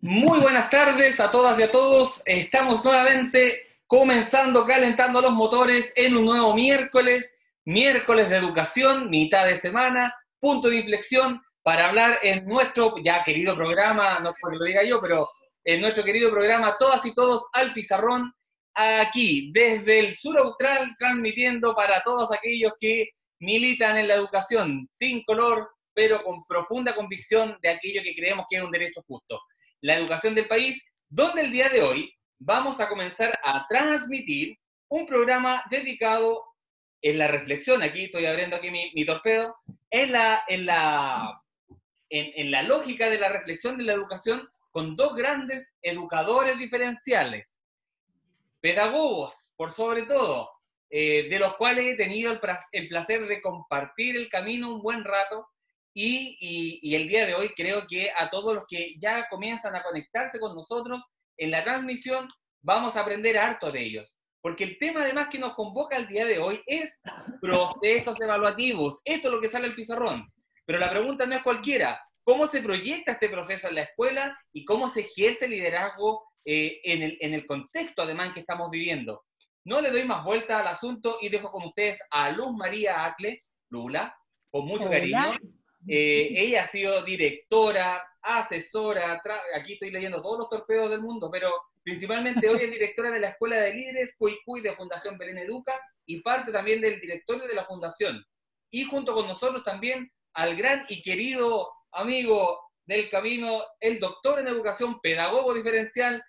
Muy buenas tardes a todas y a todos. Estamos nuevamente comenzando, calentando los motores en un nuevo miércoles, miércoles de educación, mitad de semana, punto de inflexión para hablar en nuestro ya querido programa, no porque lo diga yo, pero en nuestro querido programa Todas y Todos al Pizarrón, aquí desde el sur austral, transmitiendo para todos aquellos que militan en la educación sin color, pero con profunda convicción de aquello que creemos que es un derecho justo. La educación del país, donde el día de hoy vamos a comenzar a transmitir un programa dedicado en la reflexión, aquí estoy abriendo aquí mi, torpedo, en la, en, la, en, la lógica de la reflexión de la educación con dos grandes educadores diferenciales, pedagogos, por sobre todo, eh, de los cuales he tenido el, el, placer de compartir el camino un buen rato y, y, y, el día de hoy creo que a todos los que ya comienzan a conectarse con nosotros en la transmisión vamos a aprender harto de ellos. Porque el tema además que nos convoca el día de hoy es procesos evaluativos. Esto es lo que sale al pizarrón. Pero la pregunta no es cualquiera. ¿Cómo se proyecta este proceso en la escuela y cómo se ejerce liderazgo eh, en, el, en, el, contexto además que estamos viviendo? No le doy más vuelta al asunto y dejo con ustedes a Luz María Acle, Lula, con mucho cariño. Eh, ella ha sido directora, asesora, aquí estoy leyendo todos los torpedos del mundo, pero principalmente hoy es directora de la Escuela de Líderes Cuicuy de Fundación Belén Educa y parte también del directorio de la Fundación. Y junto con nosotros también al gran y querido amigo del camino, el doctor en educación, pedagogo diferencial,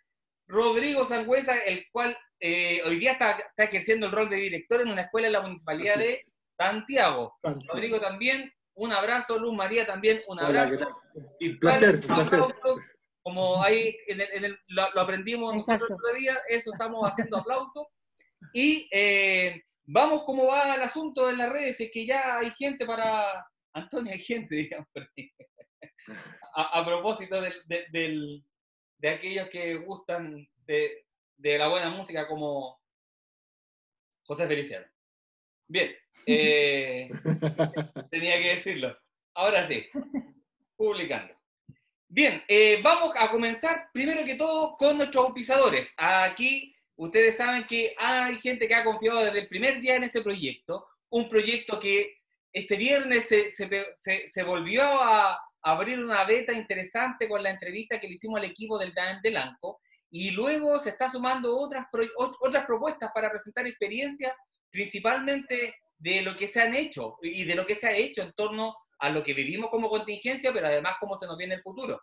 Rodrigo Sangüesa, el cual eh, hoy día está, ejerciendo el rol de director en una escuela en la Municipalidad de Santiago. Rodrigo también un abrazo, Luz María también, un abrazo. Un placer, placer. Como ahí lo, aprendimos nosotros el otro día, eso estamos haciendo aplausos. Y eh, vamos cómo va el asunto en las redes, es que ya hay gente para... Antonio, hay gente, digamos, a, a propósito del, del, de aquellos que gustan de, de la buena música como José Feliciano. Bien, eh, tenía que decirlo. Ahora sí, publicando. Bien, eh, vamos a comenzar primero que todo con nuestros pisadores. Aquí ustedes saben que hay gente que ha confiado desde el primer día en este proyecto, un proyecto que este viernes se, se, se, volvió a abrir una beta interesante con la entrevista que le hicimos al equipo del DAM de Lanco, y luego se está sumando otras, otras propuestas para presentar experiencias principalmente de lo que se han hecho y de lo que se ha hecho en torno a lo que vivimos como contingencia, pero además cómo se nos viene el futuro.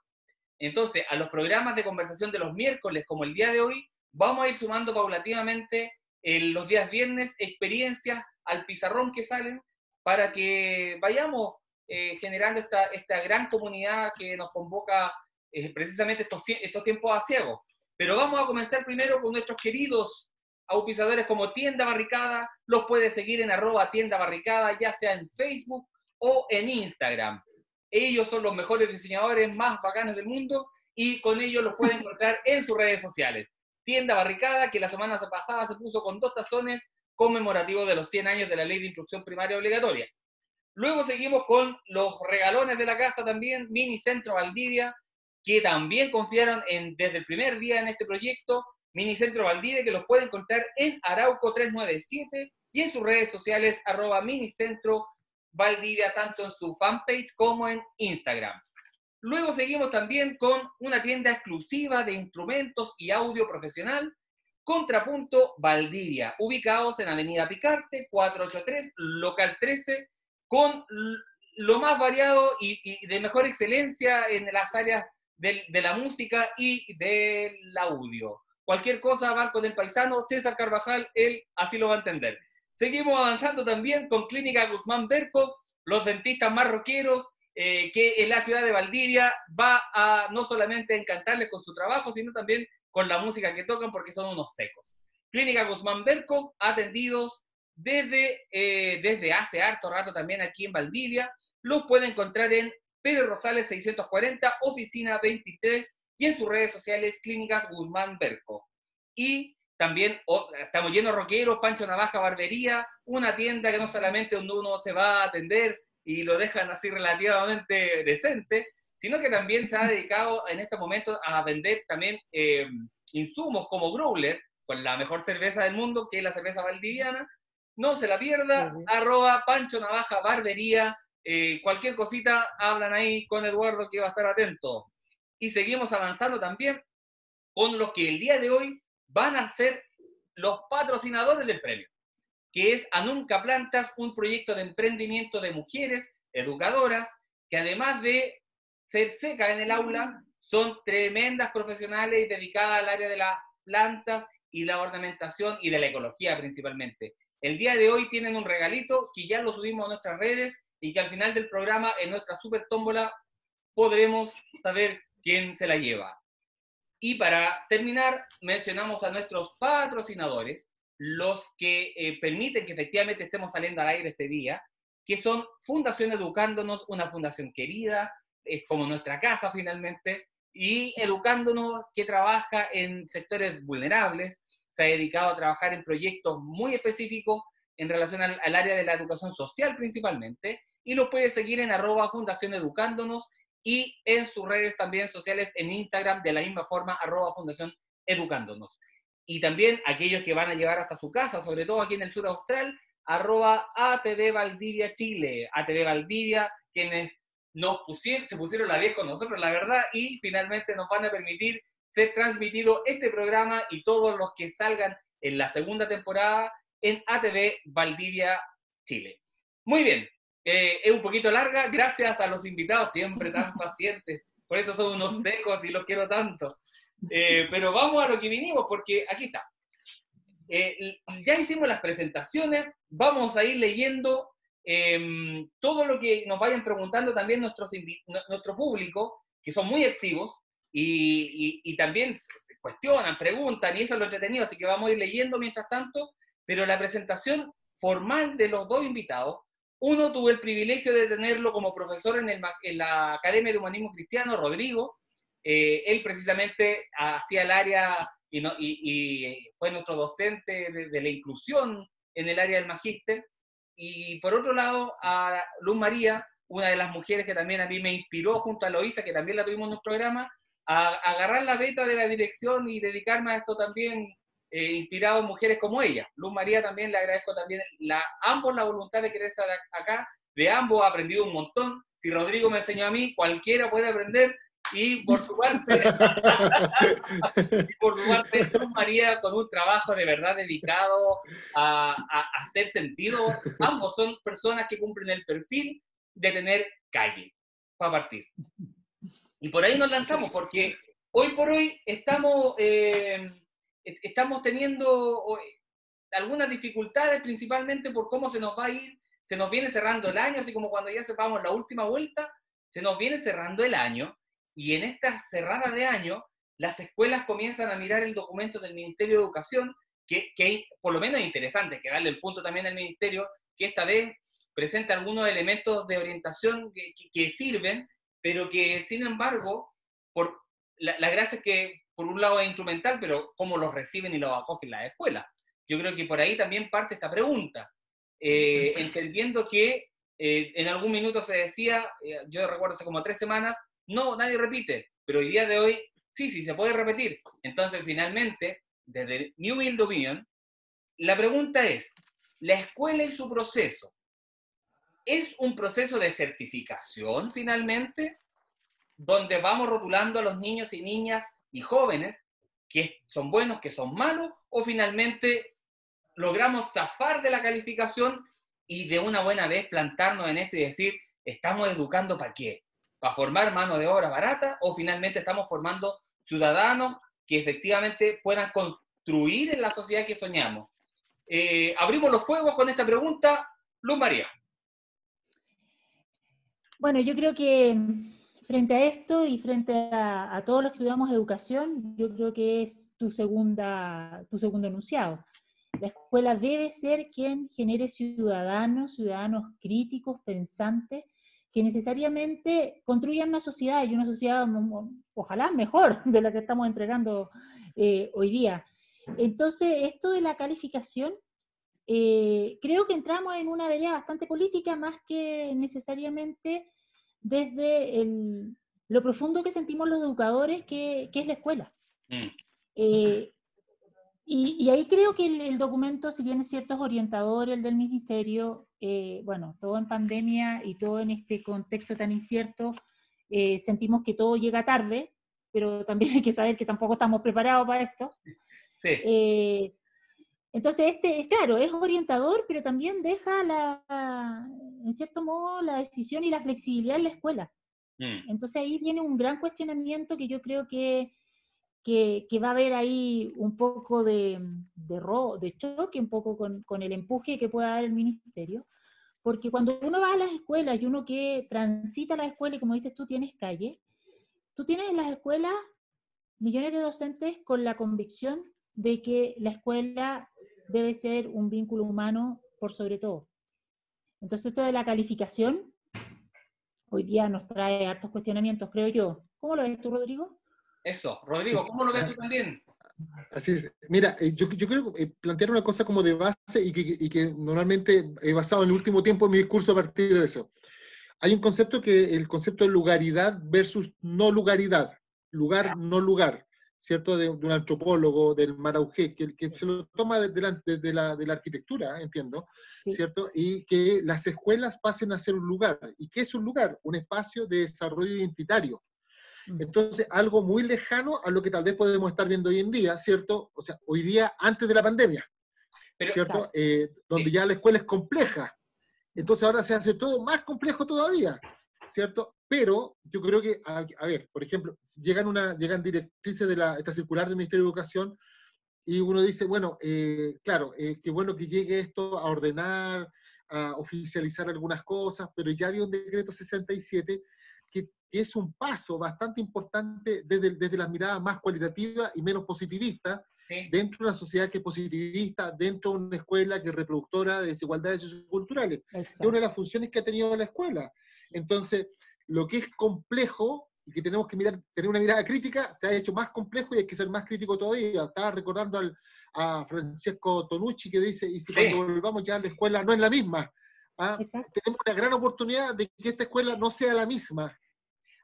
Entonces, a los programas de conversación de los miércoles, como el día de hoy, vamos a ir sumando paulativamente en los días viernes experiencias al pizarrón que salen para que vayamos eh, generando esta, esta gran comunidad que nos convoca eh, precisamente estos, estos tiempos a ciegos. Pero vamos a comenzar primero con nuestros queridos auspiciadores como Tienda Barricada, los puedes seguir en arroba Tienda Barricada, ya sea en Facebook o en Instagram. Ellos son los mejores diseñadores más bacanes del mundo y con ellos los pueden encontrar en sus redes sociales. Tienda Barricada, que la semana pasada se puso con dos tazones conmemorativos de los 100 años de la Ley de Instrucción Primaria Obligatoria. Luego seguimos con los regalones de la casa también, Mini Centro Valdivia, que también confiaron en, desde el primer día en este proyecto Minicentro Valdivia, que los puede encontrar en Arauco 397 y en sus redes sociales arroba Minicentro Valdivia, tanto en su fanpage como en Instagram. Luego seguimos también con una tienda exclusiva de instrumentos y audio profesional, Contrapunto Valdivia, ubicados en Avenida Picarte, 483, local 13, con lo más variado y, de mejor excelencia en las áreas de la música y del audio. Cualquier cosa, Banco del Paisano, César Carvajal, él así lo va a entender. Seguimos avanzando también con Clínica Guzmán Berco, los dentistas marroqueros, eh, que en la ciudad de Valdivia va a no solamente encantarles con su trabajo, sino también con la música que tocan porque son unos secos. Clínica Guzmán Berco, atendidos desde, eh, desde hace harto rato también aquí en Valdivia. Los pueden encontrar en Pedro Rosales 640, oficina 23 y en sus redes sociales Clínicas Guzmán Berco. Y también estamos llenos de rockeros, Pancho Navaja Barbería, una tienda que no solamente uno se va a atender y lo dejan así relativamente decente, sino que también se ha dedicado en este momento a vender también eh, insumos como Growler, con la mejor cerveza del mundo, que es la cerveza valdiviana. No se la pierda, arroba Pancho Navaja Barbería, eh, cualquier cosita, hablan ahí con Eduardo que va a estar atento. Y seguimos avanzando también con los que el día de hoy van a ser los patrocinadores del premio, que es Anunca Plantas, un proyecto de emprendimiento de mujeres educadoras que además de ser secas en el aula, son tremendas profesionales y dedicadas al área de las plantas y la ornamentación y de la ecología principalmente. El día de hoy tienen un regalito que ya lo subimos a nuestras redes y que al final del programa en nuestra super tómbola podremos saber quién se la lleva. Y para terminar, mencionamos a nuestros patrocinadores, los que eh, permiten que efectivamente estemos saliendo al aire este día, que son Fundación Educándonos, una fundación querida, es como nuestra casa finalmente, y Educándonos que trabaja en sectores vulnerables, se ha dedicado a trabajar en proyectos muy específicos en relación al, área de la educación social principalmente, y lo puede seguir en arroba Fundación Educándonos y en sus redes también sociales en Instagram de la misma forma, arroba Fundación Educándonos. Y también aquellos que van a llevar hasta su casa, sobre todo aquí en el sur austral, arroba ATV Valdivia Chile, ATV Valdivia, quienes nos pusieron, se pusieron la 10 con nosotros, la verdad, y finalmente nos van a permitir ser transmitido este programa y todos los que salgan en la segunda temporada en ATV Valdivia Chile. Muy bien, eh, es un poquito larga, gracias a los invitados, siempre tan pacientes. Por eso son unos secos y los quiero tanto. Eh, pero vamos a lo que vinimos, porque aquí está. Eh, ya hicimos las presentaciones, vamos a ir leyendo em, todo lo que nos vayan preguntando también nuestros, nuestro público, que son muy activos y, y, y también se cuestionan, preguntan, y eso es lo entretenido, así que vamos a ir leyendo mientras tanto, pero la presentación formal de los dos invitados uno, tuve el privilegio de tenerlo como profesor en, la Academia de Humanismo Cristiano, Rodrigo. Eh, él precisamente hacía el área y, fue nuestro docente de, la inclusión en el área del magíster. Y por otro lado, a Luz María, una de las mujeres que también a mí me inspiró junto a Loisa, que también la tuvimos en un programa, a, a agarrar la beta de la dirección y dedicarme a esto también eh, inspirado en mujeres como ella. Luz María también le agradezco también la, ambos la voluntad de querer estar acá, de ambos he aprendido un montón. Si Rodrigo me enseñó a mí, cualquiera puede aprender. Y por su parte, por su parte, Luz María con un trabajo de verdad dedicado a, hacer sentido. Ambos son personas que cumplen el perfil de tener calle para partir. Y por ahí nos lanzamos, porque hoy por hoy estamos eh, estamos teniendo algunas dificultades, principalmente por cómo se nos va a ir, se nos viene cerrando el año, así como cuando ya sepamos la última vuelta, se nos viene cerrando el año, y en esta cerrada de año, las escuelas comienzan a mirar el documento del Ministerio de Educación, que, que por lo menos es interesante, que darle el punto también al Ministerio, que esta vez presenta algunos elementos de orientación que, que, sirven, pero que sin embargo, por la, la gracia es que por un lado es instrumental, pero cómo los reciben y los acogen las escuelas. Yo creo que por ahí también parte esta pregunta, eh, entendiendo que eh, en algún minuto se decía, eh, yo recuerdo hace como tres semanas, no, nadie repite, pero hoy día de hoy sí, sí, se puede repetir. Entonces, finalmente, desde New Build Opinion, la pregunta es, ¿la escuela y su proceso es un proceso de certificación finalmente? Donde vamos rotulando a los niños y niñas y jóvenes que son buenos, que son malos, o finalmente logramos zafar de la calificación y de una buena vez plantarnos en esto y decir, ¿estamos educando para qué? ¿Para formar mano de obra barata o finalmente estamos formando ciudadanos que efectivamente puedan construir en la sociedad que soñamos? Eh, abrimos los fuegos con esta pregunta. Luz María. Bueno, yo creo que frente a esto y frente a, todos los que estudiamos educación, yo creo que es tu, segunda, tu segundo enunciado. La escuela debe ser quien genere ciudadanos, ciudadanos críticos, pensantes, que necesariamente construyan una sociedad y una sociedad ojalá mejor de la que estamos entregando eh, hoy día. Entonces, esto de la calificación, eh, creo que entramos en una vereda bastante política más que necesariamente desde el, lo profundo que sentimos los educadores, que, que es la escuela. Mm. Eh, y, y, ahí creo que el, documento, si bien es cierto, es orientador, el del ministerio, eh, bueno, todo en pandemia y todo en este contexto tan incierto, eh, sentimos que todo llega tarde, pero también hay que saber que tampoco estamos preparados para esto. Sí. Entonces, este, es claro, es orientador, pero también deja, la, en cierto modo, la decisión y la flexibilidad en la escuela. Mm. Entonces ahí viene un gran cuestionamiento que yo creo que, que, va a haber ahí un poco de, de, de choque, un poco con, con, el empuje que pueda dar el ministerio, porque cuando uno va a las escuelas y uno que transita la escuela y como dices tú tienes calle, tú tienes en las escuelas millones de docentes con la convicción de que la escuela debe ser un vínculo humano por sobre todo. Entonces esto de la calificación hoy día nos trae hartos cuestionamientos, creo yo. ¿Cómo lo ves tú, Rodrigo? Eso, Rodrigo, ¿cómo lo ves tú también? Así es. Mira, eh, yo, yo quiero eh, plantear una cosa como de base y que, y que, normalmente he basado en el último tiempo en mi discurso a partir de eso. Hay un concepto que el concepto de lugaridad versus no lugaridad, lugar, no lugar. ¿Cierto? De, un antropólogo, del Maraugé, que, que se lo toma desde la, de la, de la arquitectura, entiendo, ¿cierto? Y que las escuelas pasen a ser un lugar. ¿Y qué es un lugar? Un espacio de desarrollo identitario. Entonces, algo muy lejano a lo que tal vez podemos estar viendo hoy en día, ¿cierto? O sea, hoy día antes de la pandemia, ¿cierto? Eh, donde ya la escuela es compleja. Entonces ahora se hace todo más complejo todavía, ¿cierto? Pero yo creo que, a, ver, por ejemplo, llegan, una, llegan directrices de la, esta circular del Ministerio de Educación y uno dice, bueno, eh, claro, eh, qué bueno que llegue esto a ordenar, a oficializar algunas cosas, pero ya había un decreto 67 que, es un paso bastante importante desde, desde las miradas más cualitativas y menos positivistas, dentro de una sociedad que es positivista, dentro de una escuela que es reproductora de desigualdades socioculturales, que es una de las funciones que ha tenido la escuela. Entonces, lo que es complejo y que tenemos que mirar, tener una mirada crítica, se ha hecho más complejo y hay que ser más crítico todavía. Estaba recordando al, a Francesco Tonucci que dice, y si cuando volvamos ya a la escuela no es la misma. ¿ah? Tenemos una gran oportunidad de que esta escuela no sea la misma.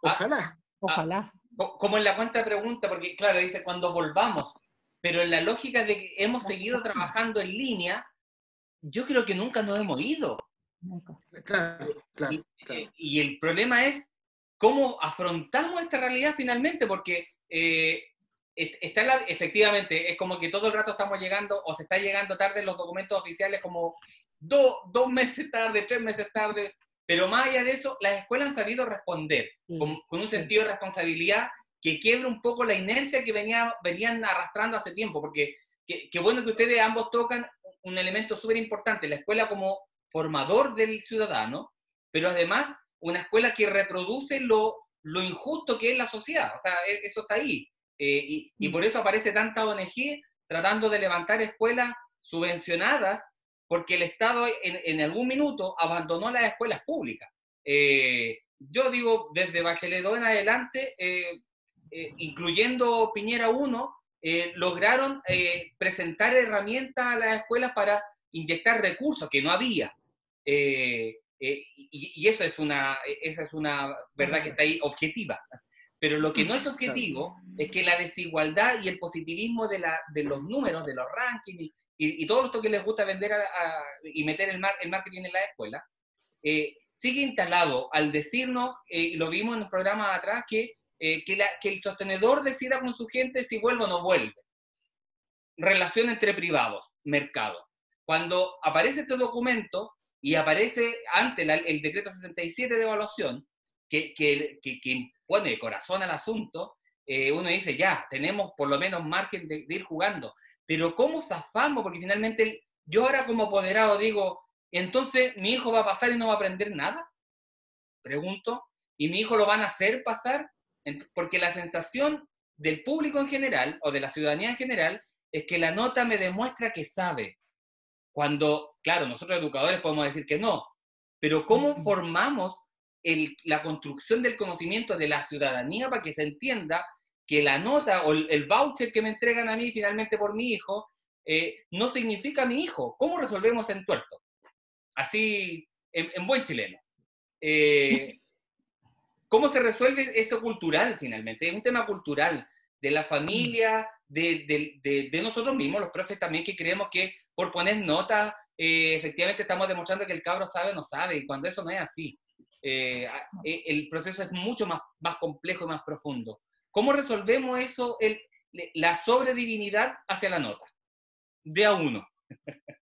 Ah, Ojalá. Ah, Ojalá. como en la cuenta pregunta, porque claro, dice cuando volvamos, pero en la lógica de que hemos seguido trabajando en línea, yo creo que nunca nos hemos ido. Claro, claro, y, el problema es cómo afrontamos esta realidad finalmente, porque eh, está la, efectivamente, es como que todo el rato estamos llegando o se está llegando tarde los documentos oficiales como dos meses tarde, tres meses tarde, pero más allá de eso, las escuelas han sabido responder con, un sentido de responsabilidad que quiebra un poco la inercia que venía, venían arrastrando hace tiempo, porque qué bueno que ustedes ambos tocan un elemento súper importante, la escuela como formador del ciudadano, pero además una escuela que reproduce lo, lo injusto que es la sociedad. O sea, e, eso está ahí. Eh, y, y, mm. por eso aparece tanta ONG tratando de levantar escuelas subvencionadas porque el Estado en, en algún minuto abandonó las escuelas públicas. Eh, yo digo, desde Bachelet 2 en adelante, eh, incluyendo Piñera 1, lograron presentar herramientas a las escuelas para inyectar recursos que no había. Eh, eh, y, eso es una, esa es una verdad que está ahí objetiva. Pero lo que no es objetivo es que la desigualdad y el positivismo de, la, de los números, de los rankings y, y, todo esto que les gusta vender y meter el, mar, el marketing en la escuela, eh, sigue instalado al decirnos, y lo vimos en el programa atrás, que, que, la, que el sostenedor decida con su gente si vuelve o no vuelve. Relación entre privados, mercado. Cuando aparece este documento, y aparece ante el decreto 67 de evaluación, que, que, que, pone corazón al asunto, eh, uno dice, ya, tenemos por lo menos margen de, ir jugando, pero ¿cómo zafamos? Porque finalmente yo ahora como apoderado digo, entonces mi hijo va a pasar y no va a aprender nada, pregunto, y mi hijo lo van a hacer pasar, porque la sensación del público en general o de la ciudadanía en general es que la nota me demuestra que sabe, cuando, claro, nosotros educadores podemos decir que no, pero ¿cómo formamos la construcción del conocimiento de la ciudadanía para que se entienda que la nota o el, voucher que me entregan a mí finalmente por mi hijo eh, no significa mi hijo. ¿Cómo resolvemos en tuerto? Así, en, buen chileno. Eh, ¿Cómo se resuelve eso cultural finalmente? Es un tema cultural de la familia, de, nosotros mismos, los profes también, que creemos que por poner notas, eh, efectivamente estamos demostrando que el cabro sabe o no sabe, y cuando eso no es así. Eh, eh, el proceso es mucho más, más complejo y más profundo. ¿Cómo resolvemos eso, el, la sobredivinidad hacia la nota? De a uno.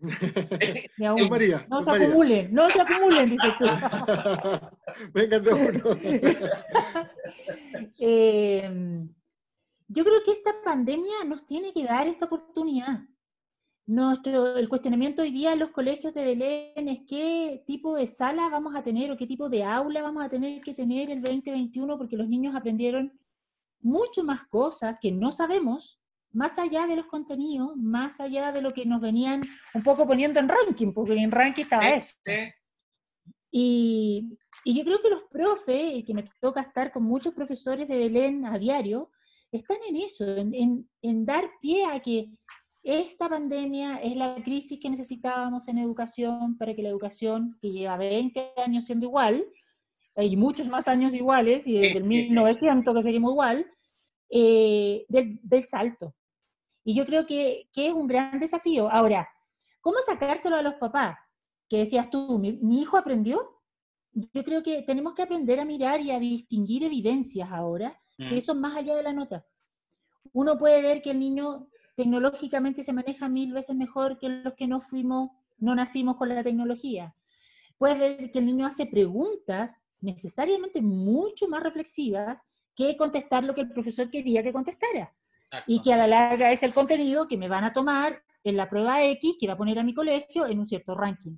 De a uno. María, no se acumulen, no se acumulen, dice tú. Vengan de uno. yo creo que esta pandemia nos tiene que dar esta oportunidad. Nuestro, el cuestionamiento hoy día en los colegios de Belén es qué tipo de sala vamos a tener o qué tipo de aula vamos a tener que tener el 2021 porque los niños aprendieron mucho más cosas que no sabemos, más allá de los contenidos, más allá de lo que nos venían un poco poniendo en ranking, porque en ranking estaba eso. Y, y, yo creo que los profes, y que me toca estar con muchos profesores de Belén a diario, están en eso, en, en, dar pie a que esta pandemia es la crisis que necesitábamos en educación para que la educación, que lleva 20 años siendo igual, y muchos más años iguales, y desde el 1900 que seguimos igual, eh, del, del, salto. Y yo creo que, que, es un gran desafío. Ahora, ¿cómo sacárselo a los papás? Que decías tú, mi, mi hijo aprendió. Yo creo que tenemos que aprender a mirar y a distinguir evidencias ahora que mm. eso más allá de la nota. Uno puede ver que el niño tecnológicamente se maneja mil veces mejor que los que no fuimos, no nacimos con la tecnología. Puede ver que el niño hace preguntas necesariamente mucho más reflexivas que contestar lo que el profesor quería que contestara. Y que a la larga es el contenido que me van a tomar en la prueba X que va a poner a mi colegio en un cierto ranking.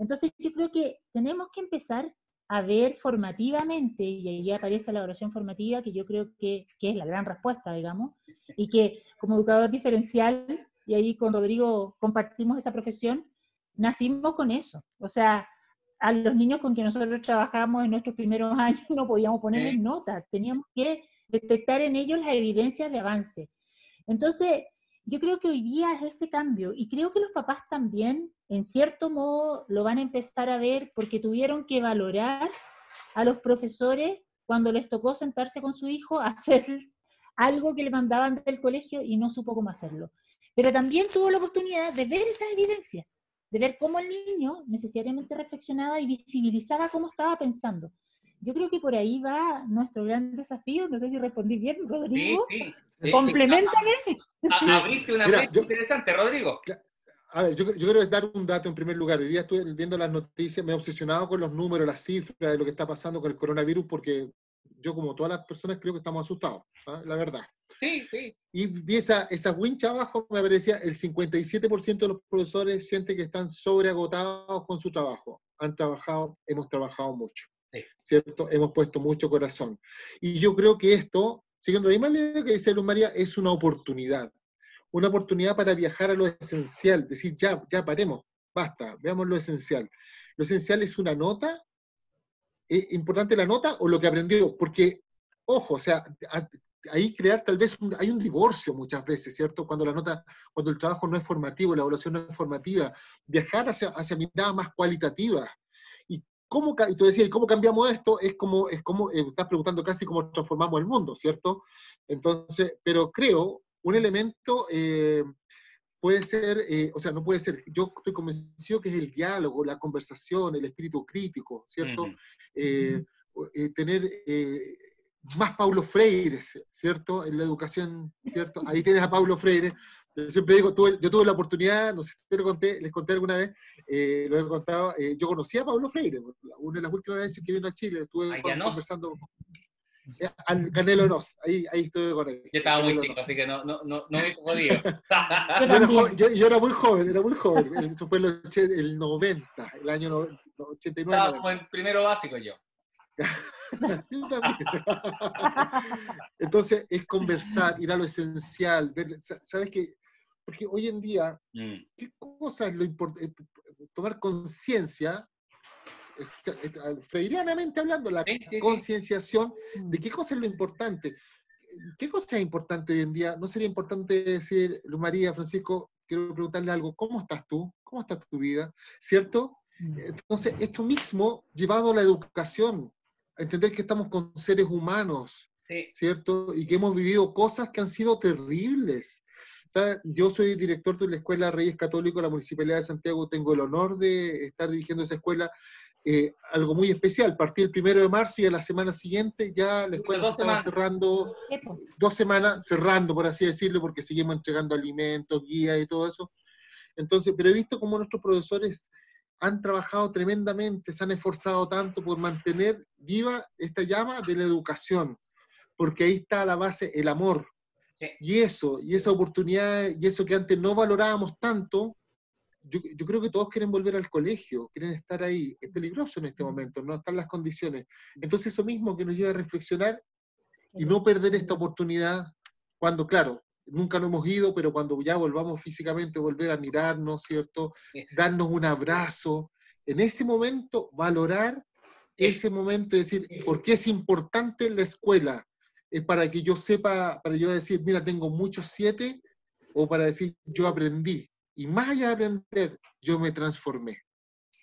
Entonces yo creo que tenemos que empezar a ver formativamente, y ahí aparece la oración formativa, que yo creo que, que, es la gran respuesta, digamos, y que como educador diferencial, y ahí con Rodrigo compartimos esa profesión, nacimos con eso. O sea, a los niños con que nosotros trabajamos en nuestros primeros años no podíamos ponerles notas, teníamos que detectar en ellos las evidencias de avance. Entonces, yo creo que hoy día es ese cambio y creo que los papás también, en cierto modo, lo van a empezar a ver porque tuvieron que valorar a los profesores cuando les tocó sentarse con su hijo a hacer algo que le mandaban del colegio y no supo cómo hacerlo. Pero también tuvo la oportunidad de ver esa evidencia, de ver cómo el niño necesariamente reflexionaba y visibilizaba cómo estaba pensando. Yo creo que por ahí va nuestro gran desafío. No sé si respondí bien, Rodrigo. Sí, sí. Complementame. Abriste una pregunta interesante, Rodrigo. A ver, yo, yo, quiero dar un dato en primer lugar. Hoy día estoy viendo las noticias, me he obsesionado con los números, las cifras de lo que está pasando con el coronavirus, porque yo, como todas las personas, creo que estamos asustados, ¿ah? la verdad. Sí, sí. Y vi esa, esa wincha abajo, me parecía el 57% de los profesores siente que están sobreagotados con su trabajo. Han trabajado, hemos trabajado mucho. ¿Cierto? Hemos puesto mucho corazón. Y yo creo que esto, siguiendo la misma línea que dice Luz María, es una oportunidad. Una oportunidad para viajar a lo esencial, decir, ya, ya paremos, basta, veamos lo esencial. Lo esencial es una nota, ¿es importante la nota o lo que aprendió? Porque, ojo, o sea, ahí crear tal vez, hay un divorcio muchas veces, ¿cierto? Cuando la nota, cuando el trabajo no es formativo, la evaluación no es formativa, viajar hacia, hacia miradas más cualitativas, ¿Cómo, y tú decías, ¿cómo cambiamos esto? Es como, es como eh, estás preguntando casi cómo transformamos el mundo, ¿cierto? Entonces, pero creo, un elemento eh, puede ser, eh, o sea, no puede ser, yo estoy convencido que es el diálogo, la conversación, el espíritu crítico, ¿cierto? tener más Paulo Freire, ¿cierto? En la educación, ¿cierto? Ahí tienes a Paulo Freire, yo siempre digo, yo tuve la oportunidad, no sé si te lo conté, les conté alguna vez, eh, lo he contado, eh, yo conocí a Pablo Freire, una de las últimas veces que vino a Chile, estuve conversando eh, al Canelo Nos, ahí, ahí estuve con él. Yo estaba muy chico, así que no, no, no, no me jodido. yo, yo, era muy joven, era muy joven, eso fue el, el 90, el año 89. Estaba como en primero básico yo. Entonces es conversar, ir a lo esencial, ver, ¿sabes qué? Porque hoy en día, mm. ¿qué cosa es lo importante? Eh, tomar conciencia, freirianamente hablando, la concienciación de qué cosa es lo importante. ¿qué cosa es importante hoy en día? ¿No sería importante decir, Luz María, Francisco, quiero preguntarle algo, ¿cómo estás tú? ¿Cómo está tu vida? ¿Cierto? Mm. Entonces, esto mismo llevado a la educación, a entender que estamos con seres humanos, ¿cierto? Y que hemos vivido cosas que han sido terribles. Yo soy director de la Escuela Reyes Católicos de la Municipalidad de Santiago, tengo el honor de estar dirigiendo esa escuela eh, algo muy especial. Partí el primero de marzo y a la semana siguiente ya la escuela se estaba cerrando, dos semanas cerrando, por así decirlo, porque seguimos entregando alimentos, guías y todo eso. Entonces, pero he visto cómo nuestros profesores han trabajado tremendamente, se han esforzado tanto por mantener viva esta llama de la educación, porque ahí está la base, el amor. Y eso, y esa oportunidad, y eso que antes no valorábamos tanto, yo, yo, creo que todos quieren volver al colegio, quieren estar ahí. Es peligroso en este momento, no están las condiciones. Entonces eso mismo que nos lleva a reflexionar y no perder esta oportunidad cuando, claro, nunca lo hemos ido, pero cuando ya volvamos físicamente, volver a mirarnos, ¿cierto? Darnos un abrazo. En ese momento, valorar ese momento y decir, ¿por qué es importante la escuela? Es para que yo sepa, para yo decir, mira, tengo muchos siete, o para decir, yo aprendí y más allá de aprender, yo me transformé.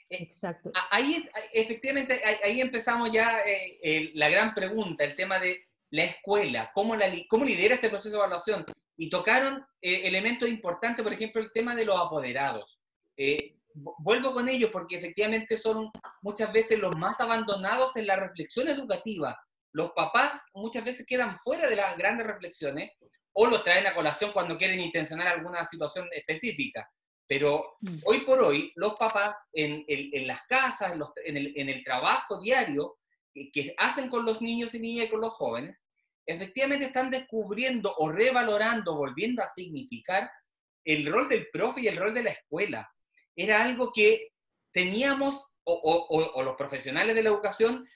Exacto. Ahí, efectivamente, ahí, empezamos ya eh, la gran pregunta, el tema de la escuela, cómo, la, cómo lidera este proceso de evaluación. Y tocaron eh, elementos importantes, por ejemplo, el tema de los apoderados. Eh, vuelvo con ellos porque efectivamente son muchas veces los más abandonados en la reflexión educativa. Los papás muchas veces quedan fuera de las grandes reflexiones o lo traen a colación cuando quieren intencionar alguna situación específica. Pero mm. hoy por hoy, los papás en, las casas, en, el, trabajo diario que, hacen con los niños y niñas y con los jóvenes, efectivamente están descubriendo o revalorando, volviendo a significar el rol del profe y el rol de la escuela. Era algo que teníamos, o los profesionales de la educación,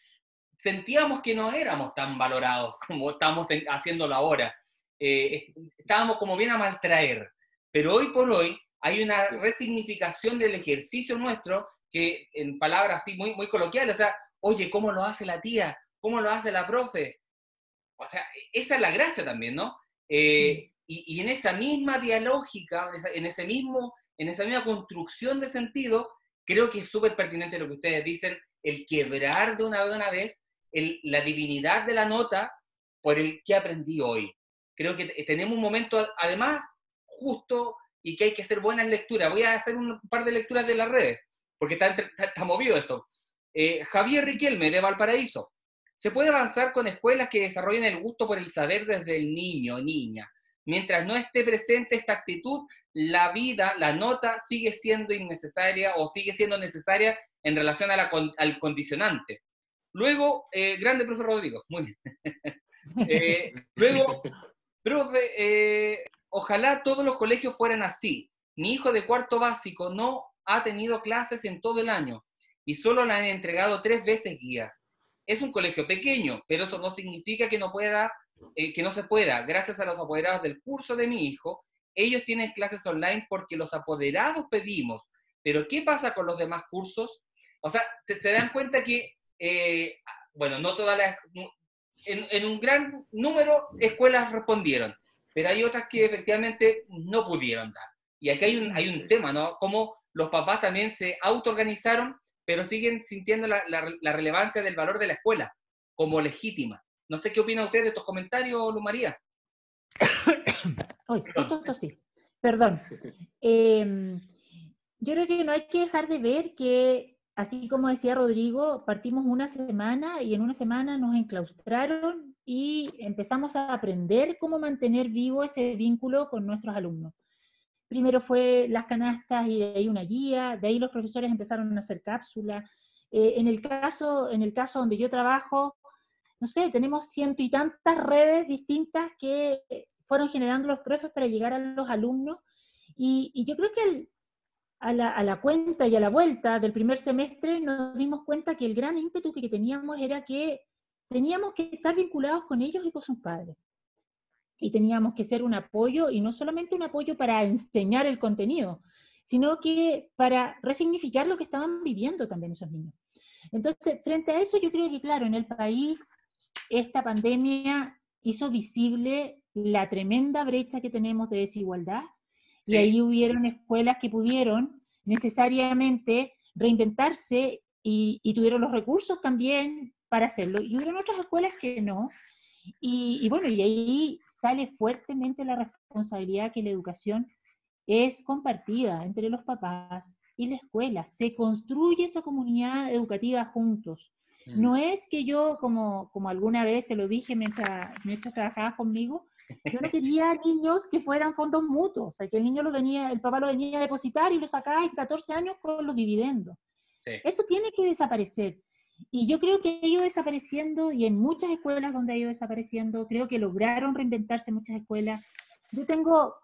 sentíamos que no éramos tan valorados como estamos haciéndolo ahora eh, estábamos como bien a maltraer. Pero hoy por hoy hay una resignificación del ejercicio nuestro que, en palabras así muy, muy coloquiales, o sea, oye, ¿cómo lo hace la tía? ¿Cómo lo hace la profe? O sea, esa es la gracia también, ¿no? Eh, y, y, en esa misma dialógica, en, ese mismo, en esa misma construcción de sentido, creo que es súper pertinente lo que ustedes dicen, el quebrar de una, de una vez la divinidad de la nota por el que aprendí hoy creo que tenemos un momento, además, justo y que hay que hacer buenas lecturas. Voy a hacer un par de lecturas de las redes, porque está, está, movido esto. Eh, Javier Riquelme, de Valparaíso. Se puede avanzar con escuelas que desarrollen el gusto por el saber desde el niño, niña. Mientras no esté presente esta actitud, la vida, la nota sigue siendo innecesaria o sigue siendo necesaria en relación al condicionante. Luego, eh, grande profesor Rodrigo, muy bien. Eh, luego, Profe, eh, ojalá todos los colegios fueran así. Mi hijo de cuarto básico no ha tenido clases en todo el año y solo le han entregado tres veces guías. Es un colegio pequeño, pero eso no significa que no pueda, que no se pueda. Gracias a los apoderados del curso de mi hijo, ellos tienen clases online porque los apoderados pedimos. Pero ¿qué pasa con los demás cursos? O sea, se dan cuenta que, eh, bueno, no todas las, en, un gran número escuelas respondieron, pero hay otras que efectivamente no pudieron dar. Y aquí hay un, hay un tema, ¿no? Como los papás también se autoorganizaron, pero siguen sintiendo la, la, relevancia del valor de la escuela como legítima. No sé qué opina usted de estos comentarios, Lu María. Uy, esto, sí. Perdón. Em, yo creo que no hay que dejar de ver que así como decía Rodrigo, partimos una semana y en una semana nos enclaustraron y empezamos a aprender cómo mantener vivo ese vínculo con nuestros alumnos. Primero fue las canastas y de ahí una guía, de ahí los profesores empezaron a hacer cápsulas. Eh, en, el caso, en el caso donde yo trabajo, no sé, tenemos ciento y tantas redes distintas que fueron generando los profes para llegar a los alumnos. Y, y yo creo que el, a la, cuenta y a la vuelta del primer semestre nos dimos cuenta que el gran ímpetu que teníamos era que teníamos que estar vinculados con ellos y con sus padres. Y teníamos que ser un apoyo, y no solamente un apoyo para enseñar el contenido, sino que para resignificar lo que estaban viviendo también esos niños. Entonces, frente a eso, yo creo que, claro, en el país esta pandemia hizo visible la tremenda brecha que tenemos de desigualdad y ahí hubieron escuelas que pudieron necesariamente reinventarse y, tuvieron los recursos también para hacerlo. Y hubieron otras escuelas que no. Y, bueno, y ahí sale fuertemente la responsabilidad que la educación es compartida entre los papás y la escuela. Se construye esa comunidad educativa juntos. Mm. No es que yo, como, como alguna vez te lo dije mientras, mientras trabajabas conmigo, yo no quería niños que fueran fondos mutuos, o sea, que el niño lo venía, el papá lo venía a depositar y lo sacaba en 14 años con los dividendos. Eso tiene que desaparecer. Y yo creo que ha ido desapareciendo y en muchas escuelas donde ha ido desapareciendo, creo que lograron reinventarse muchas escuelas. Yo tengo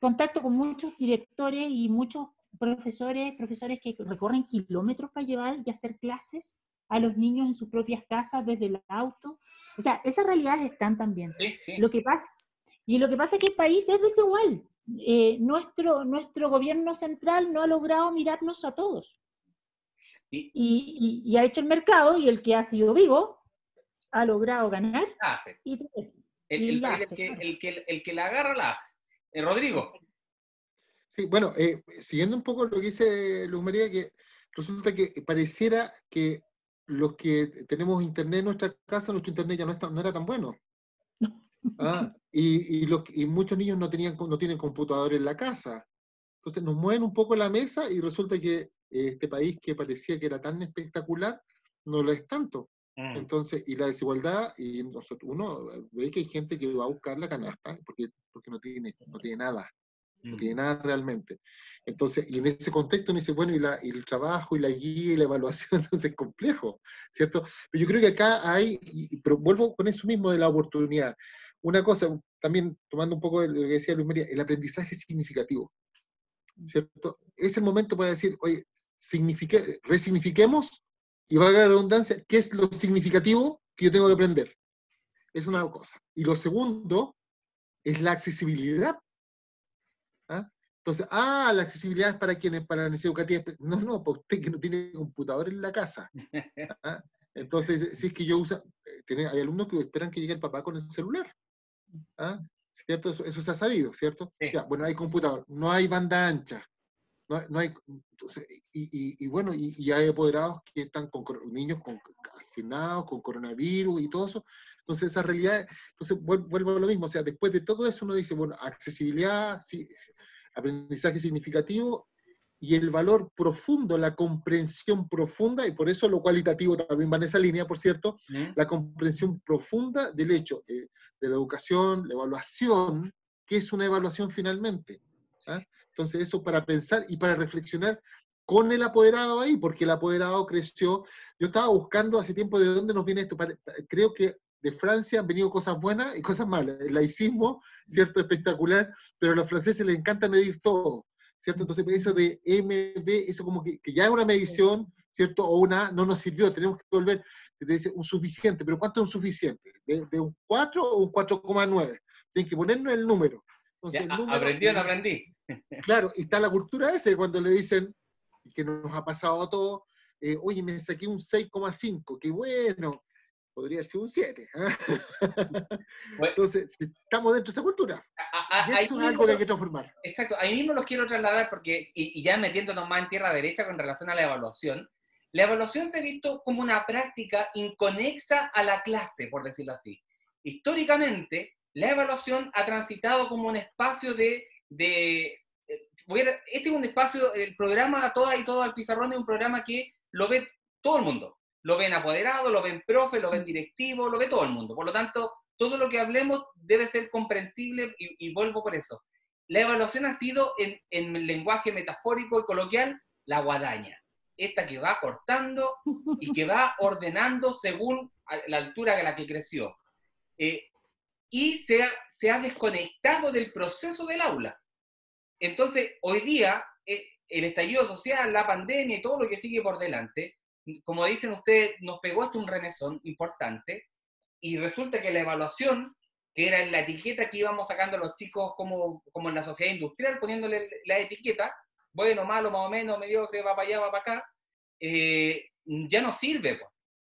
contacto con muchos directores y muchos profesores, profesores que recorren kilómetros para llevar y hacer clases a los niños en sus propias casas desde el auto. O sea, esas realidades están también. Lo que pasa, y lo que pasa es que el país es desigual. Eh, nuestro, nuestro gobierno central no ha logrado mirarnos a todos. Y, ha hecho el mercado y el que ha sido vivo ha logrado ganar. Hace. Y, el, que, el, que, la agarra la hace. Eh, Rodrigo. Sí, bueno, eh, siguiendo un poco lo que dice Luz María, que resulta que pareciera que los que tenemos internet en nuestra casa, nuestro internet ya no, está, no era tan bueno. Ah, y, y, los, y, muchos niños no, tenían, no tienen computador en la casa. Entonces nos mueven un poco la mesa y resulta que este país que parecía que era tan espectacular, no lo es tanto. Mm. Entonces, y la desigualdad, y nosotros, uno ve que hay gente que va a buscar la canasta porque, porque no, tiene, no tiene nada, no tiene mm. nada realmente. Entonces, y en ese contexto uno dice, bueno, y, la, y el trabajo, y la guía, y la evaluación, entonces es complejo, ¿cierto? Pero yo creo que acá hay, y, pero vuelvo con eso mismo de la oportunidad. Una cosa, también tomando un poco de lo que decía Luis María, el aprendizaje significativo. ¿cierto? Es el momento para decir, oye, resignifiquemos y valga la redundancia, ¿qué es lo significativo que yo tengo que aprender? Es una cosa. Y lo segundo es la accesibilidad. ¿ah? Entonces, ah, la accesibilidad es para quienes, para la necesidad educativa. No, no, para usted que no tiene computador en la casa. ¿ah? Entonces, si es que yo uso, eh, hay alumnos que esperan que llegue el papá con el celular. ¿Ah? ¿cierto? Eso, se ha sabido, ¿cierto? bueno, hay computador, no hay banda ancha, no, hay, y, bueno, y, hay apoderados que están con niños con con coronavirus y todo eso. Entonces, esa realidad, entonces vuelvo a lo mismo, o sea, después de todo eso uno dice, bueno, accesibilidad, sí, aprendizaje significativo y el valor profundo, la comprensión profunda, y por eso lo cualitativo también va en esa línea, por cierto, la comprensión profunda del hecho eh, de la educación, la evaluación, que es una evaluación finalmente. ¿ah? Entonces, eso para pensar y para reflexionar con el apoderado ahí, porque el apoderado creció. Yo estaba buscando hace tiempo de dónde nos viene esto. Creo que de Francia han venido cosas buenas y cosas malas. El laicismo, ¿cierto? Espectacular, pero a los franceses les encanta medir todo. ¿Cierto? Entonces eso de MB, eso como que, ya es una medición, ¿cierto? O una, no nos sirvió, tenemos que volver, te dice un suficiente, pero ¿cuánto es un suficiente? ¿De, un 4 o un 4,9? Tienen que ponernos el número. Entonces, el número aprendí o aprendí. Claro, y está la cultura esa, cuando le dicen, que nos ha pasado a todos, eh, oye, me saqué un 6,5, qué bueno, podría ser un 7. ¿ah? Entonces, estamos dentro de esa cultura. eso es algo que hay que transformar. Exacto, ahí mismo los quiero trasladar porque, y, ya metiéndonos más en tierra derecha con relación a la evaluación, la evaluación se ha visto como una práctica inconexa a la clase, por decirlo así. Históricamente, la evaluación ha transitado como un espacio de... de eh, este es un espacio, el programa Toda y Todo al Pizarrón es un programa que lo ve todo el mundo lo ven apoderado, lo ven profe, lo ven directivo, lo ve todo el mundo. Por lo tanto, todo lo que hablemos debe ser comprensible y, vuelvo por eso. La evaluación ha sido en, en lenguaje metafórico y coloquial la guadaña. Esta que va cortando y que va ordenando según la altura a la que creció. Eh, y se ha, se ha desconectado del proceso del aula. Entonces, hoy día, eh, el estallido social, la pandemia y todo lo que sigue por delante, como dicen ustedes, nos pegó hasta un remesón importante y resulta que la evaluación, que era la etiqueta que íbamos sacando los chicos como, como en la sociedad industrial, poniéndole la etiqueta, bueno, malo, más o menos, que va para allá, va para acá, eh, ya no sirve.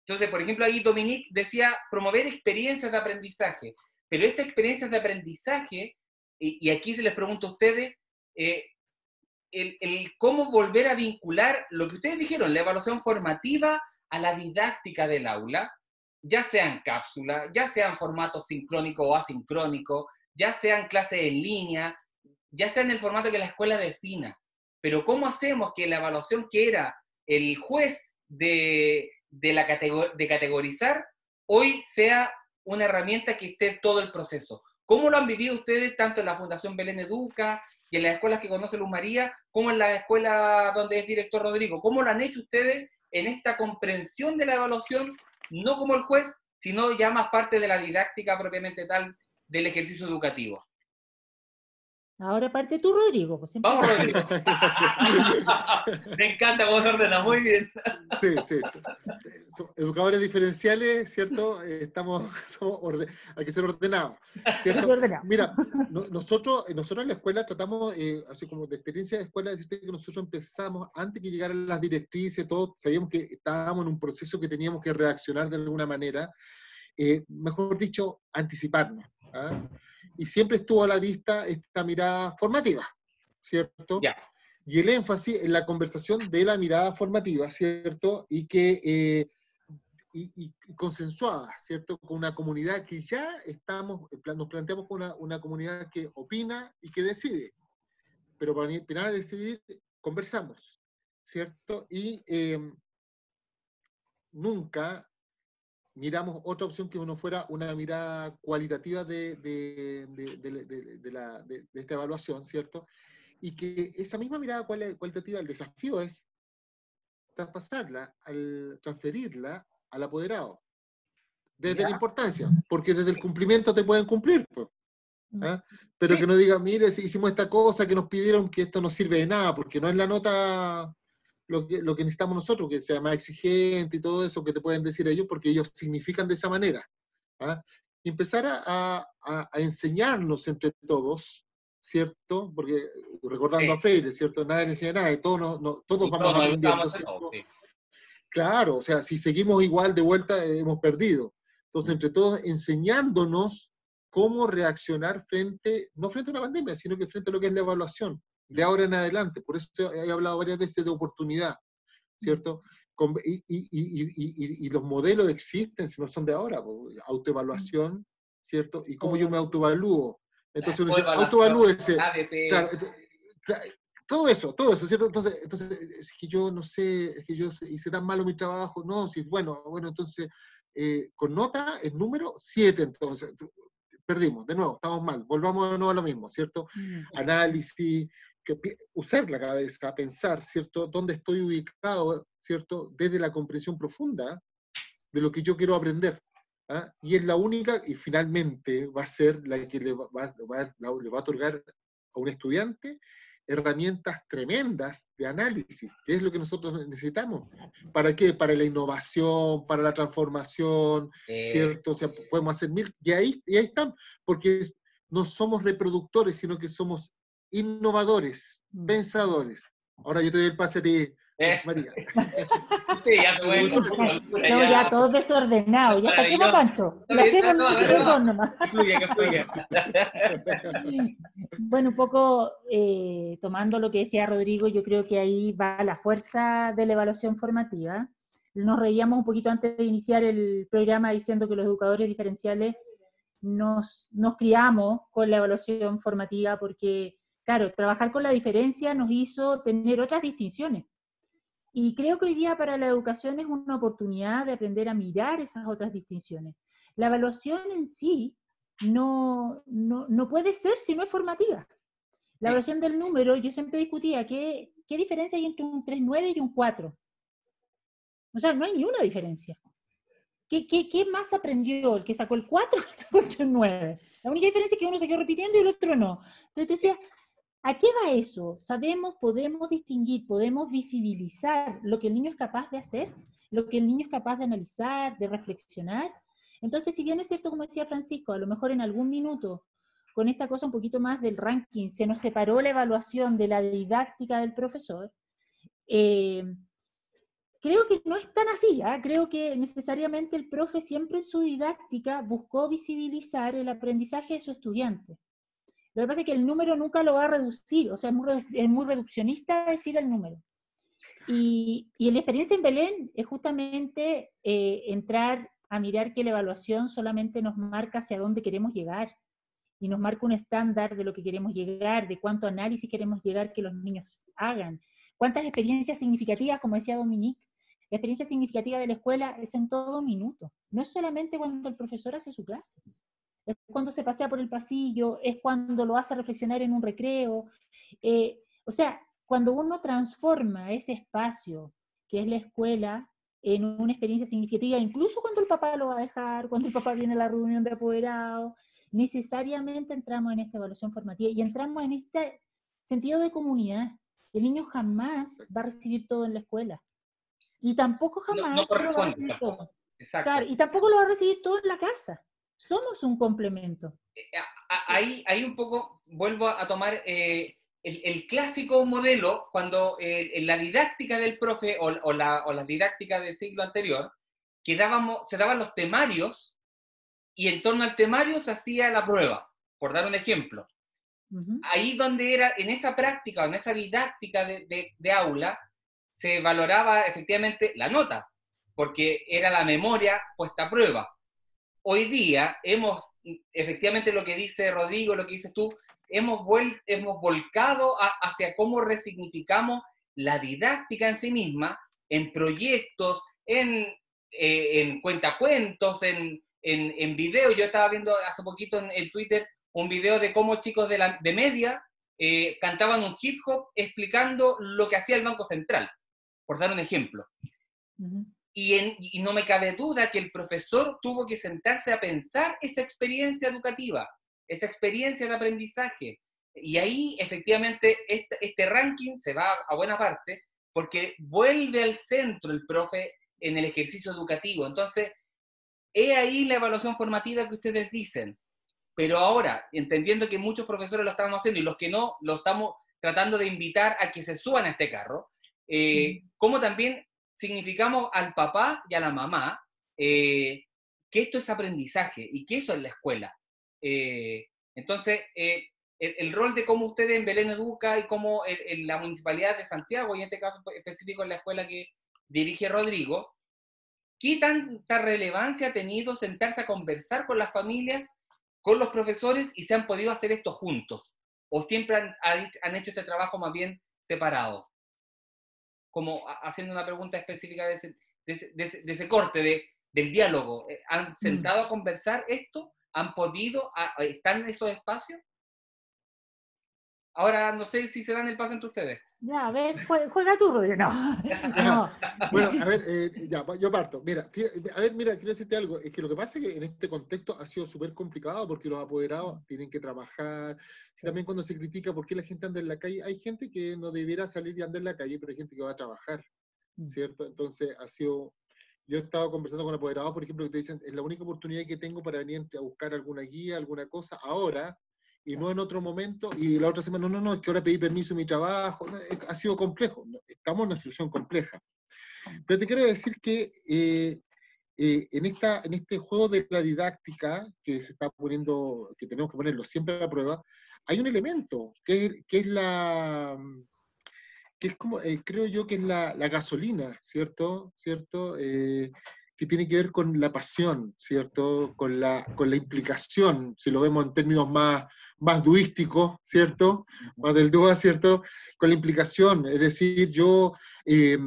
Entonces, por ejemplo, ahí Dominique decía promover experiencias de aprendizaje. pero esta experiencia de aprendizaje, y, aquí se les pregunto a ustedes, eh, el, cómo volver a vincular lo que ustedes dijeron, la evaluación formativa a la didáctica del aula, ya sean cápsulas, ya sean formato sincrónico o asincrónico, ya sean clases en línea, ya sea en el formato que la escuela defina. Pero ¿cómo hacemos que la evaluación que era el juez de, de, la de categorizar, hoy sea una herramienta que esté todo el proceso? ¿Cómo lo han vivido ustedes tanto en la Fundación Belén Educa y en las escuelas que conoce Luz María, como en la escuela donde es director Rodrigo? ¿Cómo lo han hecho ustedes en esta comprensión de la evaluación, no como el juez, sino ya más parte de la didáctica propiamente tal del ejercicio educativo? Ahora parte tú, Rodrigo. Pues Vamos, Rodrigo. Me encanta cómo se ordena, muy bien. Sí, sí. educadores diferenciales, ¿cierto? Eh, estamos, somos hay que ser ordenados. ¿cierto? Mira, nosotros, nosotros en la escuela tratamos, eh, así como de experiencia de escuela, decirte que nosotros empezamos, antes que llegaran las directrices, todo, sabíamos que estábamos en un proceso que teníamos que reaccionar de alguna manera, eh, mejor dicho, anticiparnos. ¿ah? Y siempre estuvo a la vista esta mirada formativa, ¿cierto? Y el énfasis en la conversación de la mirada formativa, ¿cierto? Y que eh, y, consensuada, ¿cierto? Con una comunidad que ya estamos, nos planteamos con una, una comunidad que opina y que decide. Pero para opinar a decidir, conversamos, ¿cierto? Y em, nunca miramos otra opción que uno fuera una mirada cualitativa de, esta evaluación, ¿cierto? Y que esa misma mirada cualitativa, el desafío es traspasarla, al transferirla al apoderado. Desde la importancia, porque desde el cumplimiento te pueden cumplir. Pues, ¿ah? Pero que no digan, mire, si hicimos esta cosa que nos pidieron que esto no sirve de nada, porque no es la nota lo que, lo que necesitamos nosotros, que sea más exigente y todo eso que te pueden decir ellos, porque ellos significan de esa manera. ¿ah? Y empezar a, a, enseñarnos entre todos, ¿cierto? Porque recordando a Freire, ¿cierto? Nadie le enseña nada, todos, no, todos vamos aprendiendo, ¿cierto? Claro, o sea, si seguimos igual de vuelta, eh, hemos perdido. Entonces, entre todos, enseñándonos cómo reaccionar frente, no frente a una pandemia, sino que frente a lo que es la evaluación de ahora en adelante. Por eso he hablado varias veces de oportunidad, ¿cierto? y, los modelos existen, si no son de ahora, autoevaluación, ¿cierto? Y cómo yo me autoevalúo. Entonces uno dice, autoevalúese. Claro, todo eso, todo eso, ¿cierto? Entonces, entonces, es que yo no sé, es que yo hice tan malo mi trabajo, no, si bueno, bueno, entonces, eh, con nota, el número 7, entonces, perdimos, de nuevo, estamos mal, volvamos de nuevo a lo mismo, ¿cierto? Análisis, usar la cabeza, pensar, ¿cierto? ¿Dónde estoy ubicado, ¿cierto? Desde la comprensión profunda de lo que yo quiero aprender. ¿ah? Y es la única, y finalmente va a ser la que le va, le va a otorgar a un estudiante herramientas tremendas de análisis, que es lo que nosotros necesitamos. ¿Para qué? Para la innovación, para la transformación, ¿cierto? O sea, podemos hacer mil, y ahí, y ahí están, porque no somos reproductores, sino que somos innovadores, mm. pensadores. Ahora yo te doy el pase a ti, María. Sí, ya, no, ya todo desordenado. Ya saquemos Pancho. Lo hacemos bueno, un poco eh, tomando lo que decía Rodrigo, yo creo que ahí va la fuerza de la evaluación formativa. Nos reíamos un poquito antes de iniciar el programa diciendo que los educadores diferenciales nos, nos criamos con la evaluación formativa porque claro, trabajar con la diferencia nos hizo tener otras distinciones. Y creo que hoy día para la educación es una oportunidad de aprender a mirar esas otras distinciones. La evaluación en sí no, no, puede ser si no es formativa. La evaluación del número, yo siempre discutía qué, qué diferencia hay entre un 3.9 y un 4. O sea, no hay ni una diferencia. ¿Qué, qué, qué más aprendió el que sacó el 4 o el 9? La única diferencia es que uno se quedó repitiendo y el otro no. Entonces decía, ¿A qué va eso? Sabemos, podemos distinguir, podemos visibilizar lo que el niño es capaz de hacer, lo que el niño es capaz de analizar, de reflexionar. Entonces, si bien es cierto, como decía Francisco, a lo mejor en algún minuto, con esta cosa un poquito más del ranking, se nos separó la evaluación de la didáctica del profesor, eh, creo que no es tan así, ¿ah? creo que necesariamente el profe siempre en su didáctica buscó visibilizar el aprendizaje de su estudiante. Lo que pasa es que el número nunca lo va a reducir, o sea, es muy, es muy reduccionista decir el número. Y, y la experiencia en Belén es justamente eh, entrar a mirar que la evaluación solamente nos marca hacia dónde queremos llegar y nos marca un estándar de lo que queremos llegar, de cuánto análisis queremos llegar que los niños hagan, cuántas experiencias significativas, como decía Dominique, la experiencia significativa de la escuela es en todo minuto, no es solamente cuando el profesor hace su clase, es cuando se pasea por el pasillo, es cuando lo hace reflexionar en un recreo, eh, o sea, cuando uno transforma ese espacio que es la escuela en una experiencia significativa, incluso cuando el papá lo va a dejar, cuando el papá viene a la reunión de apoderados, necesariamente entramos en esta evaluación formativa y entramos en este sentido de comunidad. El niño jamás va a recibir todo en la escuela. Y tampoco jamás lo va a recibir todo. y tampoco lo va a recibir todo en la casa. Somos un complemento. Eh, ahí, ahí un poco vuelvo a tomar eh, el, clásico modelo, cuando en la didáctica del profe o, la, o, la, didáctica del siglo anterior, que dábamos, se daban los temarios y en torno al temario se hacía la prueba, por dar un ejemplo. Ahí donde era, en esa práctica, en esa didáctica de, de, aula, se valoraba efectivamente la nota, porque era la memoria puesta a prueba. Hoy día hemos, efectivamente lo que dice Rodrigo, lo que dices tú, hemos, hemos volcado hacia cómo resignificamos la didáctica en sí misma, en proyectos, en, eh, en cuentacuentos, en, en, en video. Yo estaba viendo hace poquito en, Twitter un video de cómo chicos de, la, de media eh, cantaban un hip hop explicando lo que hacía el Banco Central, por dar un ejemplo. Y, en, y, no me cabe duda que el profesor tuvo que sentarse a pensar esa experiencia educativa, esa experiencia de aprendizaje. Y ahí efectivamente este, este ranking se va a buena parte porque vuelve al centro el profe en el ejercicio educativo. Entonces, He ahí la evaluación formativa que ustedes dicen. Pero ahora, entendiendo que muchos profesores lo estamos haciendo y los que no, lo estamos tratando de invitar a que se suban a este carro, eh, como también significamos al papá y a la mamá eh, que esto es aprendizaje y que eso es la escuela. Eh, entonces, el, rol de cómo ustedes en Belén Educa y cómo en la Municipalidad de Santiago, y en este caso específico en la escuela que dirige Rodrigo, ¿Qué tanta relevancia ha tenido sentarse a conversar con las familias, con los profesores y se han podido hacer esto juntos? ¿O siempre han, hecho este trabajo más bien separado? Como haciendo una pregunta específica de ese, corte, de, del diálogo. Eh, ¿Han mm. sentado a conversar esto? ¿Han podido? ¿Están en esos espacios? Ahora no sé si se dan el paso entre ustedes. Ya, a ver, juega tú, Rodrigo. No. bueno, a ver, eh, ya, yo parto. Mira, a ver, mira, quiero decirte algo. Es que lo que pasa es que en este contexto ha sido súper complicado porque los apoderados tienen que trabajar. también cuando se critica por qué la gente anda en la calle, hay gente que no debiera salir y andar en la calle, pero hay gente que va a trabajar, mm. ¿cierto? Entonces ha sido... Yo he estado conversando con apoderados, por ejemplo, que te dicen, es la única oportunidad que tengo para venir a buscar alguna guía, alguna cosa. Ahora, y no en otro momento, y la otra semana, no, no, no, es que ahora pedí permiso en mi trabajo, ha sido complejo, estamos en una situación compleja. Pero te quiero decir que eh, eh, en, esta, en este juego de la didáctica que se está poniendo, que tenemos que ponerlo siempre a prueba, hay un elemento que, que es la, que es como, eh, creo yo que es la, la gasolina, ¿cierto? ¿Cierto? Que tiene que ver con la pasión, ¿cierto? Con la, con la implicación, si lo vemos en términos más, más duísticos, ¿cierto? Más del DUA, ¿cierto? Con la implicación, es decir, yo, eh,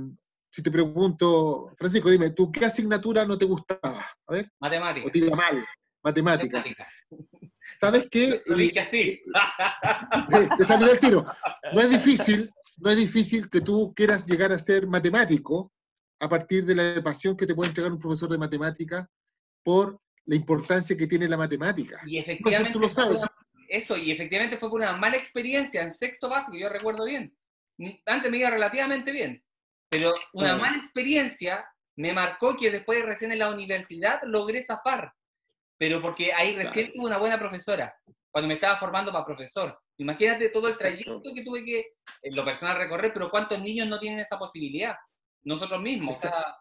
si te pregunto, Francisco, dime, ¿tú qué asignatura no te gustaba? A ver. Matemática. O te iba mal, matemática. ¿Sabes qué? Eh, así. te salió el tiro. No es difícil, no es difícil que tú quieras llegar a ser matemático, a partir de la pasión que te puede entregar un profesor de matemática por la importancia que tiene la matemática. Y efectivamente, tú lo sabes. Eso, y efectivamente fue por una mala experiencia en sexto básico, yo recuerdo bien. Antes me iba relativamente bien, pero una mala experiencia me marcó que después recién en la universidad logré zafar, pero porque ahí recién tuve una buena profesora, cuando me estaba formando para profesor. Imagínate todo el trayecto que tuve que, en lo personal, recorrer, pero ¿cuántos niños no tienen esa posibilidad? Nosotros mismos. O sea,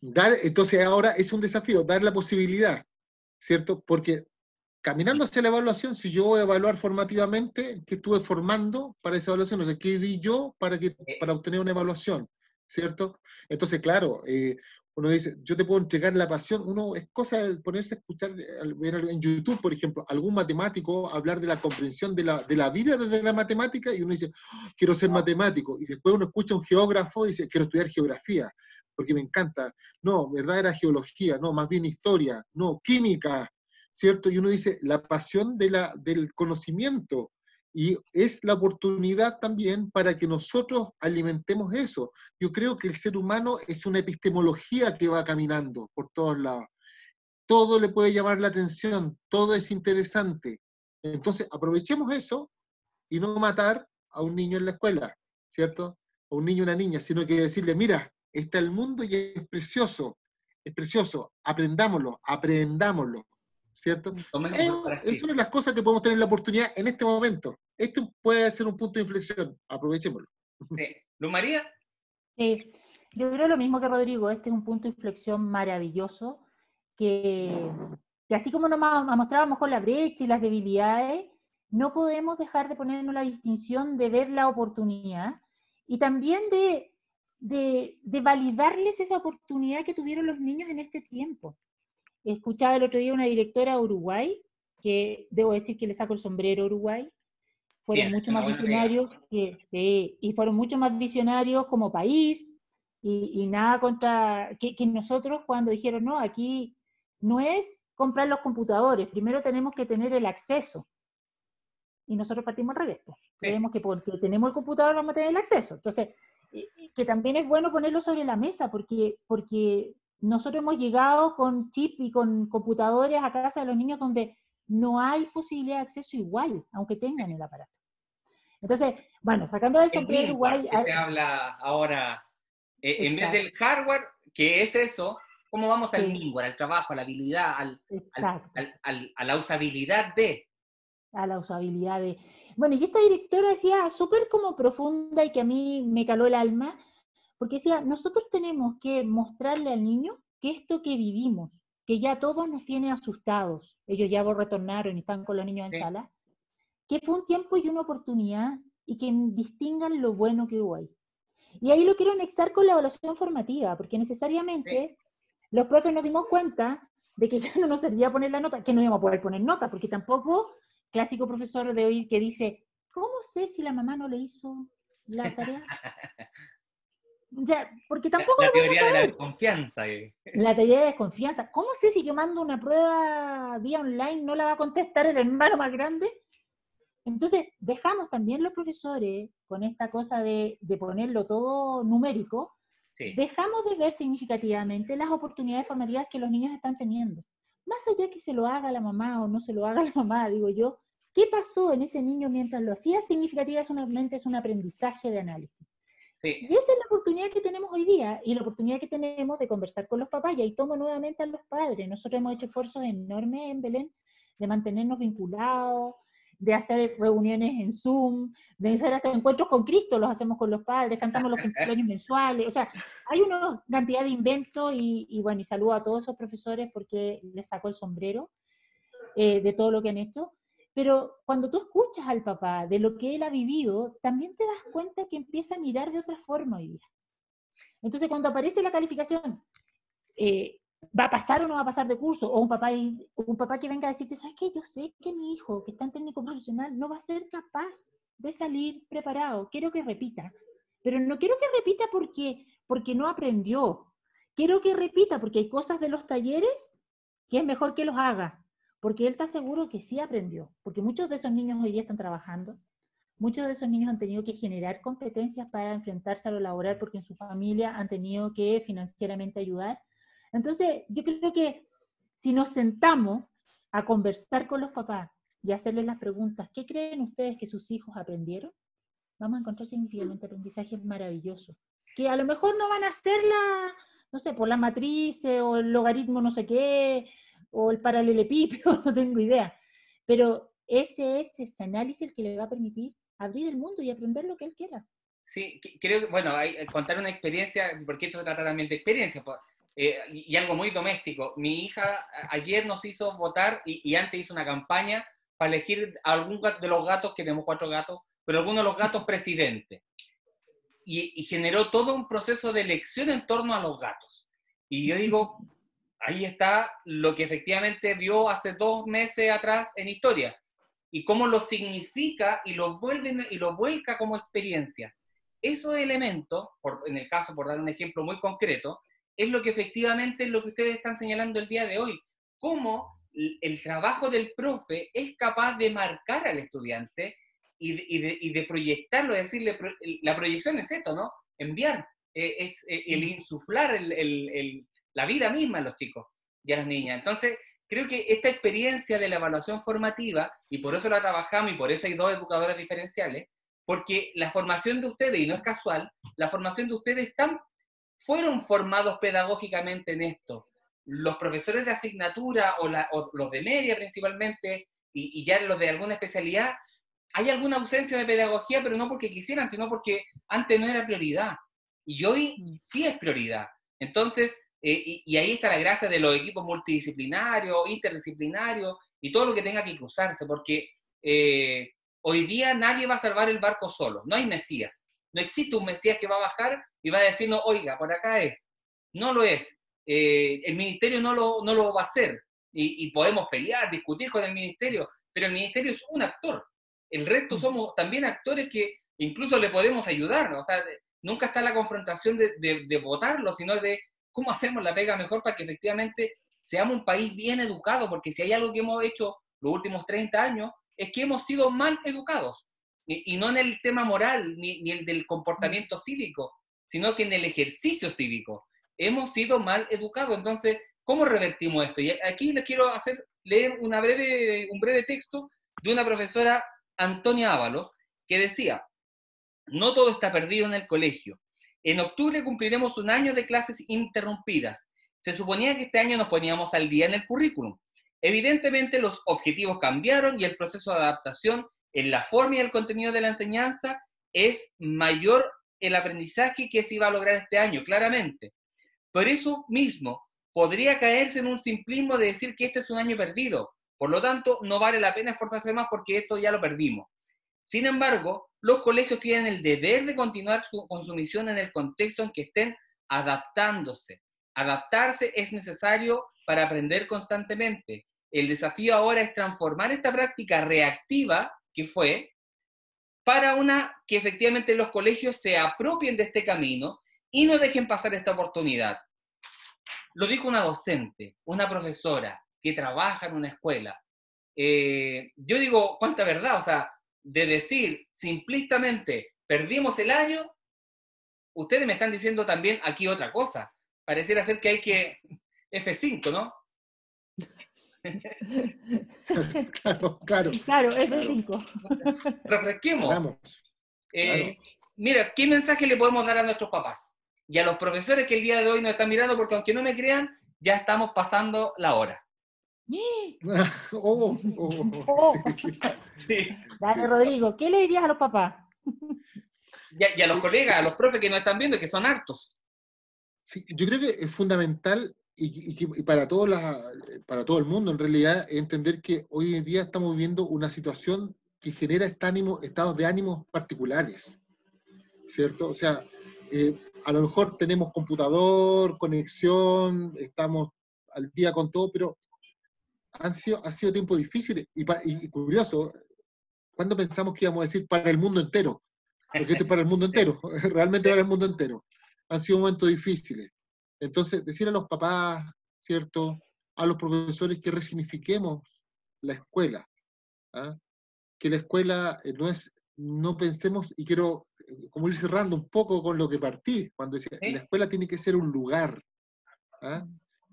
dar, entonces ahora es un desafío, dar la posibilidad, ¿cierto? Porque caminando hacia la evaluación, si yo voy a evaluar formativamente, ¿qué estuve formando para esa evaluación? O sea, ¿qué di yo para, que, para obtener una evaluación? ¿Cierto? Entonces, claro, eh, uno dice, yo te puedo entregar la pasión, uno es cosa de ponerse a escuchar, en YouTube, por ejemplo, algún matemático hablar de la comprensión de la, de la vida desde la matemática y uno dice, oh, quiero ser matemático, y después uno escucha a un geógrafo y dice, quiero estudiar geografía, porque me encanta. No, ¿verdad? Era geología, no, más bien historia, no, química, ¿cierto? Y uno dice, la pasión de la, del conocimiento, y es la oportunidad también para que nosotros alimentemos eso. Yo creo que el ser humano es una epistemología que va caminando por todos lados. Todo le puede llamar la atención, todo es interesante. Entonces, aprovechemos eso y no matar a un niño en la escuela, ¿cierto? A un niño o una niña, sino que decirle, mira, está el mundo y es precioso, es precioso, aprendámoslo, aprendámoslo, ¿cierto? Es, una de las cosas que podemos tener la oportunidad en este momento. Esto puede ser un punto de inflexión, aprovechémoslo. Sí. ¿Luz María? Sí, yo creo lo mismo que Rodrigo, este es un punto de inflexión maravilloso, que, que así como nos mostrábamos con la brecha y las debilidades, no podemos dejar de ponernos la distinción de ver la oportunidad y también de, de, de, validarles esa oportunidad que tuvieron los niños en este tiempo. Escuchaba el otro día una directora de Uruguay, que debo decir que le saco el sombrero a Uruguay, fueron mucho más visionarios que, y fueron mucho más visionarios como país y, nada contra que, nosotros cuando dijeron no aquí no es comprar los computadores primero tenemos que tener el acceso y nosotros partimos al revés pues. creemos que porque tenemos el computador vamos a tener el acceso. Entonces que también es bueno ponerlo sobre la mesa porque porque nosotros hemos llegado con chip y con computadores a casa de los niños donde no hay posibilidad de acceso igual, aunque tengan el aparato. Entonces, bueno, sacando eso de Uruguay... se habla ahora, eh, en vez del hardware, que es eso, ¿cómo vamos al sí. al trabajo, a la habilidad, al, a la usabilidad de? A la usabilidad de... Bueno, y esta directora decía súper como profunda y que a mí me caló el alma, porque decía, nosotros tenemos que mostrarle al niño que esto que vivimos, que ya todos nos tiene asustados, ellos ya retornaron y están con los niños en sala, que fue un tiempo y una oportunidad y que distingan lo bueno que hubo ahí. Y ahí lo quiero anexar con la evaluación formativa, porque necesariamente los profes nos dimos cuenta de que ya no nos servía poner la nota, que no íbamos a poder poner nota, porque tampoco, clásico profesor de hoy que dice, ¿cómo sé si la mamá no le hizo la tarea? Ya, porque tampoco... La, teoría de la desconfianza. Eh. La teoría de desconfianza. ¿Cómo sé si yo mando una prueba vía online no la va a contestar el hermano más grande? Entonces, dejamos también los profesores con esta cosa de, ponerlo todo numérico, dejamos de ver significativamente las oportunidades formativas que los niños están teniendo. Más allá que se lo haga la mamá o no se lo haga la mamá, digo yo, ¿qué pasó en ese niño mientras lo hacía? Significativamente es un aprendizaje de análisis. Y esa es la oportunidad que tenemos hoy día y la oportunidad que tenemos de conversar con los papás. Y ahí tomo nuevamente a los padres. Nosotros hemos hecho esfuerzos enormes en Belén de mantenernos vinculados, de hacer reuniones en Zoom, de hacer hasta encuentros con Cristo, los hacemos con los padres, cantamos los cumpleaños mensuales, o sea, hay una cantidad de inventos y, bueno, y saludo a todos esos profesores porque les saco el sombrero eh, de todo lo que han hecho, pero cuando tú escuchas al papá de lo que él ha vivido, también te das cuenta que empieza a mirar de otra forma hoy día. Entonces, cuando aparece la calificación, eh, va a pasar o no va a pasar de curso, o un papá, un papá que venga a decirte, ¿sabes qué? Yo sé que mi hijo, que está en técnico profesional, no va a ser capaz de salir preparado, quiero que repita, pero no quiero que repita porque, porque no aprendió, quiero que repita porque hay cosas de los talleres que es mejor que los haga, porque él está seguro que sí aprendió, porque muchos de esos niños hoy día están trabajando, muchos de esos niños han tenido que generar competencias para enfrentarse a lo laboral porque en su familia han tenido que financieramente ayudar, entonces, yo creo que si nos sentamos a conversar con los papás y hacerles las preguntas, ¿qué creen ustedes que sus hijos aprendieron? Vamos a encontrar significativamente aprendizajes maravillosos, que a lo mejor no van a ser la, no sé, por la matriz o el logaritmo no sé qué, o el paralelepípedo, no tengo idea, pero ese es ese análisis el que le va a permitir abrir el mundo y aprender lo que él quiera. Sí, creo que, bueno, hay, eh, contar una experiencia, porque esto se trata también de experiencia, eh, y, algo muy doméstico. Mi hija ayer nos hizo votar y, antes hizo una campaña para elegir algún de los gatos, que tenemos cuatro gatos, pero alguno de los gatos presidente. Y, y, generó todo un proceso de elección en torno a los gatos. Y yo digo, ahí está lo que efectivamente vio hace dos meses atrás en historia y cómo lo significa y lo, vuelve, y lo vuelca como experiencia. Esos elementos, por, en el caso, por dar un ejemplo muy concreto, es lo que efectivamente es lo que ustedes están señalando el día de hoy. Cómo el trabajo del profe es capaz de marcar al estudiante y de, y de, proyectarlo, es decir, la proyección es esto, ¿no? Enviar, eh, es eh, el insuflar el, la vida misma a los chicos y a las niñas. Entonces, creo que esta experiencia de la evaluación formativa, y por eso la trabajamos y por eso hay dos educadoras diferenciales, porque la formación de ustedes, y no es casual, la formación de ustedes están, fueron formados pedagógicamente en esto. Los profesores de asignatura o, los de media principalmente, y, y, ya los de alguna especialidad, hay alguna ausencia de pedagogía, pero no porque quisieran, sino porque antes no era prioridad. Y hoy mm. sí es prioridad. Entonces, eh, y, ahí está la gracia de los equipos multidisciplinarios, interdisciplinarios y todo lo que tenga que cruzarse, porque eh, hoy día nadie va a salvar el barco solo, no hay Mesías. No existe un Mesías que va a bajar y va a decirnos, oiga, por acá es. No lo es. Eh, el ministerio no lo, no lo va a hacer. Y, podemos pelear, discutir con el ministerio, pero el ministerio es un actor. El resto somos también actores que incluso le podemos ayudar. O sea, nunca está la confrontación de, de votarlo, sino de cómo hacemos la pega mejor para que efectivamente seamos un país bien educado, porque si hay algo que hemos hecho los últimos 30 años, es que hemos sido mal educados, y, no en el tema moral, ni, ni el del comportamiento cívico, sino que en el ejercicio cívico. Hemos sido mal educados. Entonces, ¿cómo revertimos esto? Y aquí les quiero hacer, leer una breve, un breve texto de una profesora, Antonia Ábalos, que decía, no todo está perdido en el colegio. En octubre cumpliremos un año de clases interrumpidas. Se suponía que este año nos poníamos al día en el currículum. Evidentemente los objetivos cambiaron y el proceso de adaptación en la forma y el contenido de la enseñanza es mayor el aprendizaje que se iba a lograr este año, claramente. Por eso mismo, podría caerse en un simplismo de decir que este es un año perdido. Por lo tanto, no vale la pena esforzarse más porque esto ya lo perdimos. Sin embargo, los colegios tienen el deber de continuar con su misión en el contexto en que estén adaptándose. Adaptarse es necesario para aprender constantemente. El desafío ahora es transformar esta práctica reactiva que fue para una que efectivamente los colegios se apropien de este camino y no dejen pasar esta oportunidad. Lo dijo una docente, una profesora que trabaja en una escuela. Eh, yo digo, cuánta verdad, o sea, de decir simplistamente, perdimos el año, ustedes me están diciendo también aquí otra cosa. Pareciera ser que hay que F5, ¿no? claro, claro. Claro, F5. Refresquemos. Eh, mira, ¿qué mensaje le podemos dar a nuestros papás? Y a los profesores que el día de hoy nos están mirando, porque aunque no me crean, ya estamos pasando la hora. oh, oh, oh Dale, Rodrigo, ¿qué le dirías a los papás? Y a, los colegas, a los profes que nos están viendo, que son hartos. Sí, yo creo que es fundamental y, para, todos para todo el mundo, en realidad, entender que hoy en día estamos viviendo una situación que genera estados de ánimo particulares, ¿cierto? O sea, eh, a lo mejor tenemos computador, conexión, estamos al día con todo, pero han sido, ha sido tiempos difíciles y, curioso, cuando pensamos que íbamos a decir para el mundo entero? Porque esto es para el mundo entero, realmente para el mundo entero. Han sido momentos difíciles. Entonces, decir a los papás, ¿cierto? A los profesores que resignifiquemos la escuela. ¿ah? Que la escuela eh, no es, no pensemos, y quiero eh, como ir cerrando un poco con lo que partí, cuando decía, la escuela tiene que ser un lugar. ¿ah?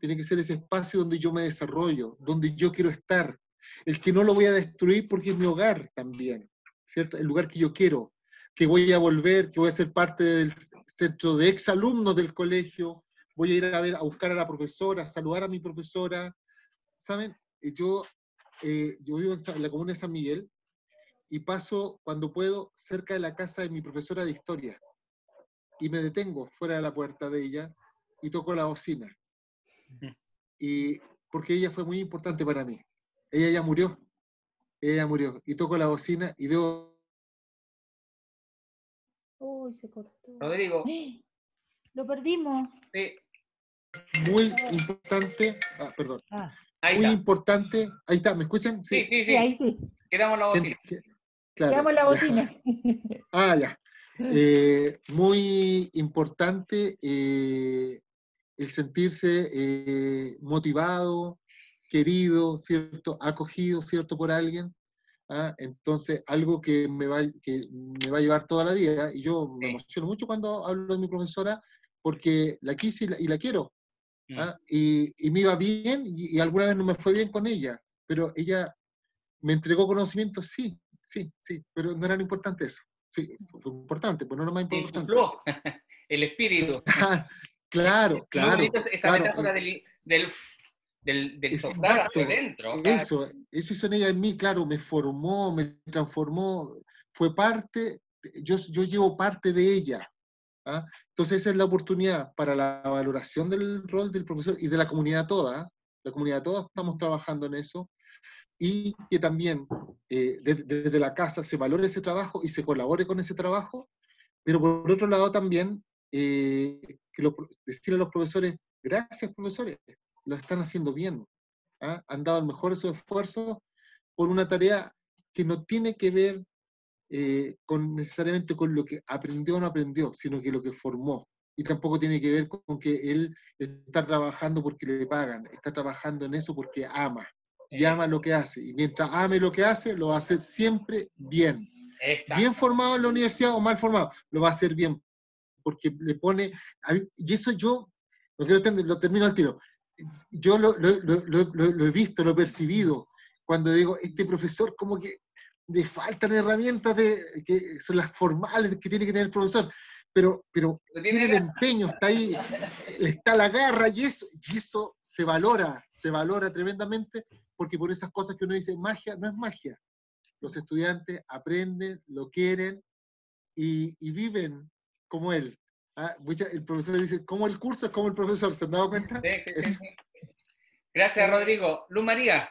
Tiene que ser ese espacio donde yo me desarrollo, donde yo quiero estar, el que no lo voy a destruir porque es mi hogar también, ¿cierto? El lugar que yo quiero, que voy a volver, que voy a ser parte del centro de exalumnos del colegio, voy a ir a ver, a buscar a la profesora, a saludar a mi profesora. ¿Saben? Yo, eh, yo vivo en la comuna de San Miguel y paso cuando puedo cerca de la casa de mi profesora de historia y me detengo fuera de la puerta de ella y toco la bocina. Y porque ella fue muy importante para mí. Ella ya murió. Ella ya murió. Y toco la bocina y debo... Uy, se cortó. Rodrigo. Lo perdimos. Sí. Muy importante. Ah, perdón. Ah, Ahí muy está. importante. Ahí está, ¿me escuchan? Sí, sí, sí, sí. ahí sí. Quedamos la bocina. Claro, Quedamos la ya. bocina. Ah, ya. Eh, muy importante eh, el sentirse eh, motivado, querido, ¿cierto? Acogido, ¿cierto? Por alguien. ¿ah? Entonces, algo que me, va, que me va a llevar toda la vida. Y yo me emociono mucho cuando hablo de mi profesora porque la quise y la, y la quiero. Mm. ¿ah? Y, y me iba bien y, y alguna vez no me fue bien con ella, pero ella me entregó conocimiento, sí, sí, sí, pero no era lo importante eso. Sí, fue, importante, pero no lo más Te importante. el espíritu. claro, claro. esa claro, metáfora eh, del, del, del, del soplar hacia adentro. o sea, Eso, eso hizo en ella en mí, claro, me formó, me transformó, fue parte, yo, yo llevo parte de ella. ¿ah? Entonces esa es la oportunidad para la valoración del rol del profesor y de la comunidad toda. ¿ah? La comunidad toda estamos trabajando en eso y que también eh, de- desde la casa se valore ese trabajo y se colabore con ese trabajo, pero por otro lado también eh, que los decirle a los profesores, gracias profesores, lo están haciendo bien, ¿ah? han dado el mejor de sus esfuerzos por una tarea que no tiene que ver eh, con necesariamente con lo que aprendió o no aprendió, sino que lo que formó. Y tampoco tiene que ver con que él está trabajando porque le pagan, está trabajando en eso porque ama, y Sí. ama lo que hace. Y mientras ame lo que hace, lo va a hacer siempre bien. exacto. Bien formado en la universidad o mal formado, lo va a hacer bien, porque le pone, y eso yo, lo, quiero terminar, lo termino al tiro, yo lo, he visto, lo he percibido, cuando digo, este profesor como que le faltan herramientas de, que son las formales que tiene que tener el profesor, pero, pero tiene el empeño, está ahí, está la garra y eso, y eso se valora, se valora tremendamente, porque por esas cosas que uno dice, magia no es magia. Los estudiantes aprenden, lo quieren y, y viven como él. Ah, el profesor dice, como el curso es como el profesor, ¿se han dado cuenta? Sí, sí, sí. Gracias, Rodrigo. Luz María.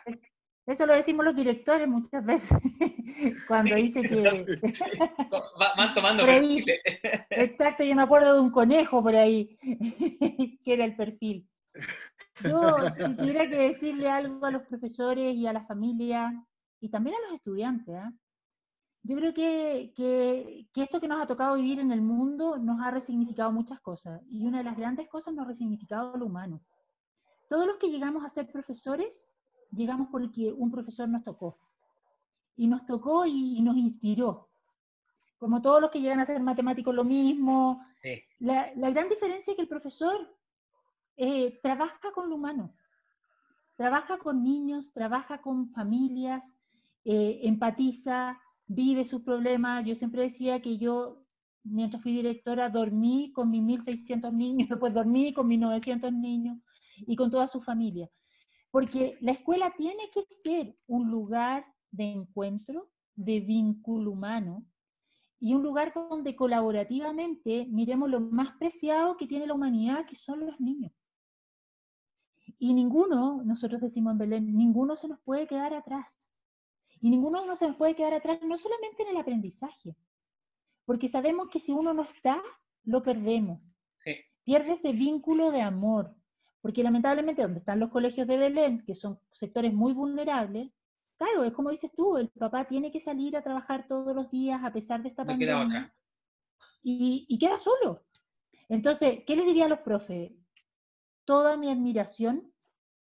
Eso lo decimos los directores muchas veces, cuando dice que... Va- van tomando ahí. perfiles. Exacto, yo me acuerdo de un conejo por ahí, que era el perfil. Yo, si tuviera que decirle algo a los profesores y a la familia, y también a los estudiantes, ¿ah? Yo creo que, que, que esto que nos ha tocado vivir en el mundo nos ha resignificado muchas cosas, y una de las grandes cosas nos ha resignificado lo humano. Todos los que llegamos a ser profesores, llegamos porque un profesor nos tocó, y nos tocó y, y nos inspiró. Como todos los que llegan a ser matemáticos lo mismo, Sí. la, la gran diferencia es que el profesor eh, trabaja con lo humano, trabaja con niños, trabaja con familias, eh, empatiza, vive sus problemas. Yo siempre decía que yo, mientras fui directora, dormí con mis 1.600 niños, después dormí con mis 900 niños y con toda su familia. Porque la escuela tiene que ser un lugar de encuentro, de vínculo humano, y un lugar donde colaborativamente miremos lo más preciado que tiene la humanidad, que son los niños. Y ninguno, nosotros decimos en Belén, ninguno se nos puede quedar atrás. Y ninguno no se nos puede quedar atrás, no solamente en el aprendizaje, porque sabemos que si uno no está, lo perdemos. Sí. Pierde ese vínculo de amor, porque lamentablemente donde están los colegios de Belén, que son sectores muy vulnerables, claro, es como dices tú, el papá tiene que salir a trabajar todos los días a pesar de esta No queda pandemia otra. y, y queda solo. Entonces, ¿qué les diría a los profes? Toda mi admiración,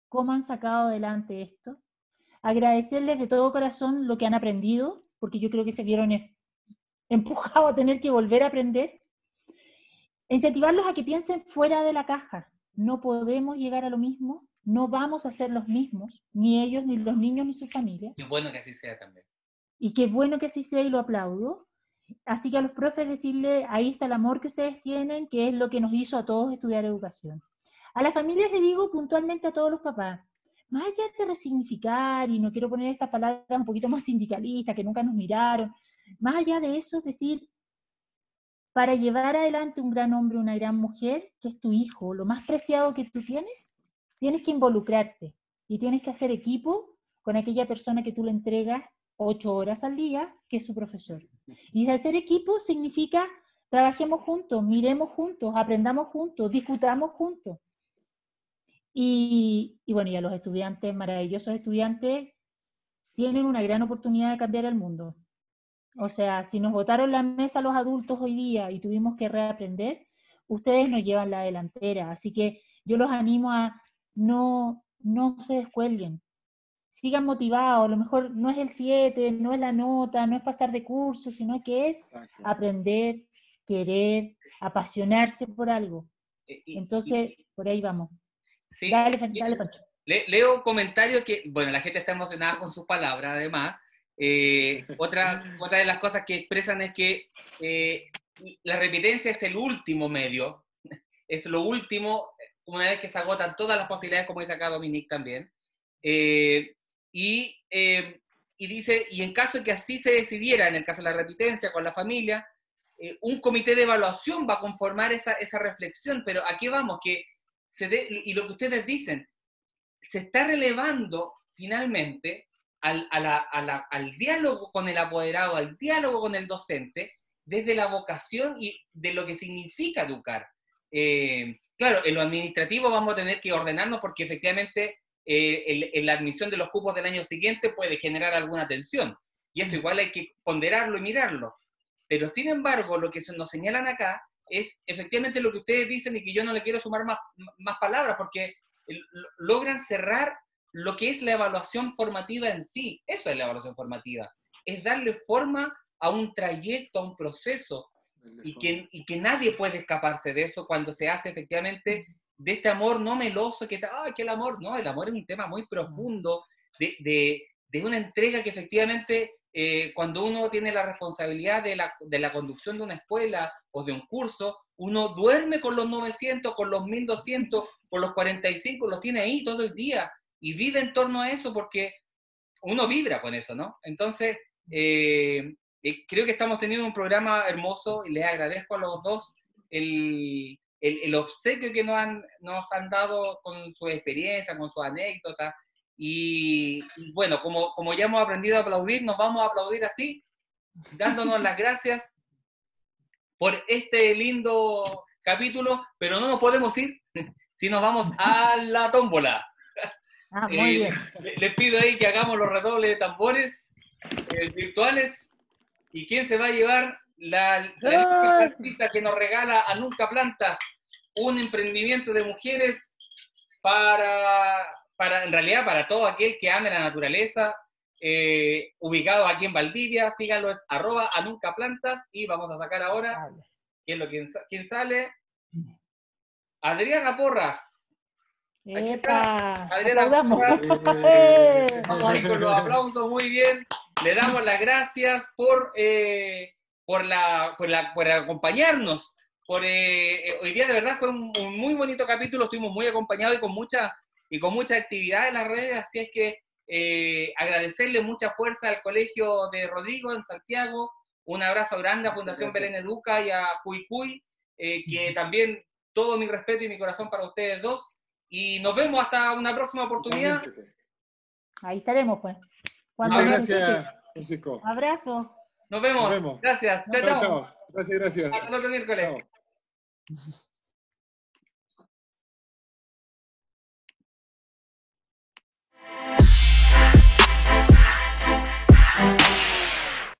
cómo han sacado adelante esto. Agradecerles de todo corazón lo que han aprendido, porque yo creo que se vieron em- empujados a tener que volver a aprender. Incentivarlos a que piensen fuera de la caja. No podemos llegar a lo mismo, no vamos a ser los mismos, ni ellos, ni los niños, ni sus familias. Y bueno que así sea también. Y qué bueno que así sea y lo aplaudo. Así que a los profes decirle, ahí está el amor que ustedes tienen, que es lo que nos hizo a todos estudiar educación. A las familias le digo puntualmente a todos los papás, más allá de resignificar, y no quiero poner estas palabras un poquito más sindicalistas, que nunca nos miraron, más allá de eso es decir, para llevar adelante un gran hombre, una gran mujer, que es tu hijo, lo más preciado que tú tienes, tienes que involucrarte y tienes que hacer equipo con aquella persona que tú le entregas ocho horas al día, que es su profesor. Y hacer equipo significa trabajemos juntos, miremos juntos, aprendamos juntos, discutamos juntos. Y, y bueno, y a los estudiantes, maravillosos estudiantes, tienen una gran oportunidad de cambiar el mundo. O sea, si nos votaron la mesa los adultos hoy día y tuvimos que reaprender, ustedes nos llevan la delantera. Así que yo los animo a no, no se descuelguen. Sigan motivados. A lo mejor no es el 7, no es la nota, no es pasar de curso, sino que es aprender, querer, apasionarse por algo. Entonces, por ahí vamos. Dale, dale, Pancho. leo comentarios que, bueno, la gente está emocionada con sus palabras, además. Eh, otra, otra de las cosas que expresan es que eh, la repitencia es el último medio, es lo último, una vez que se agotan todas las posibilidades, como dice acá Dominique también. Eh, y, y, dice, y en caso de que así se decidiera, en el caso de la repitencia con la familia, un comité de evaluación va a conformar esa, esa reflexión, pero aquí vamos, que se y lo que ustedes dicen, se está relevando finalmente al, al, diálogo con el apoderado, al diálogo con el docente, desde la vocación y de lo que significa educar. Eh, claro, en lo administrativo vamos a tener que ordenarnos porque efectivamente eh, en la admisión de los cupos del año siguiente puede generar alguna tensión. Y eso igual hay que ponderarlo y mirarlo. Pero sin embargo, lo que nos señalan acá es efectivamente lo que ustedes dicen y que yo no le quiero sumar más, más palabras porque logran cerrar lo que es la evaluación formativa en sí. Eso es la evaluación formativa. Es darle forma a un trayecto, a un proceso, y que, y que nadie puede escaparse de eso cuando se hace efectivamente de este amor no meloso que está, ¡ay, que el amor! No, el amor es un tema muy profundo, de, de, de una entrega que efectivamente eh, cuando uno tiene la responsabilidad de la, de la, conducción de una escuela o de un curso, uno duerme con los 900, con los 1200, con los 45, los tiene ahí todo el día y vive en torno a eso porque uno vibra con eso, ¿no? Entonces, eh, eh, creo que estamos teniendo un programa hermoso y les agradezco a los dos el, el, obsequio que nos han, nos han dado con su experiencia, con su anécdota. Y, bueno, como, como ya hemos aprendido a aplaudir, nos vamos a aplaudir así, dándonos las gracias por este lindo capítulo, pero no nos podemos ir si nos vamos a la tómbola. Ah, muy bien. Les pido ahí que hagamos los redobles de tambores eh, virtuales. ¿Y quién se va a llevar la, la artista que nos regala a Nunca Plantas? Un emprendimiento de mujeres para, para, en realidad, para todo aquel que ame la naturaleza, eh, ubicado aquí en Valdivia, síganlo, es arroba a Nunca Plantas y vamos a sacar ahora, ¿quién, lo, quién, quién sale? Adriana Porras. ¡Epa! Vamos ahí con los aplausos, muy bien. Le damos las gracias por, eh, por, la, por, la, por acompañarnos. Por, eh, eh, hoy día de verdad fue un, muy bonito capítulo, estuvimos muy acompañados y con mucha, y con mucha actividad en las redes, así es que agradecerle mucha fuerza al Colegio de Rodrigo en Santiago, un abrazo grande a Fundación Belén Educa y a Cuy Cuy, que también todo mi respeto y mi corazón para ustedes dos. Y nos vemos hasta una próxima oportunidad. Ahí estaremos, pues. Muchas gracias, Francisco. Abrazo. Nos vemos. Gracias. Chao, chao. Gracias, gracias. Hasta el otro miércoles. Chao. Bye.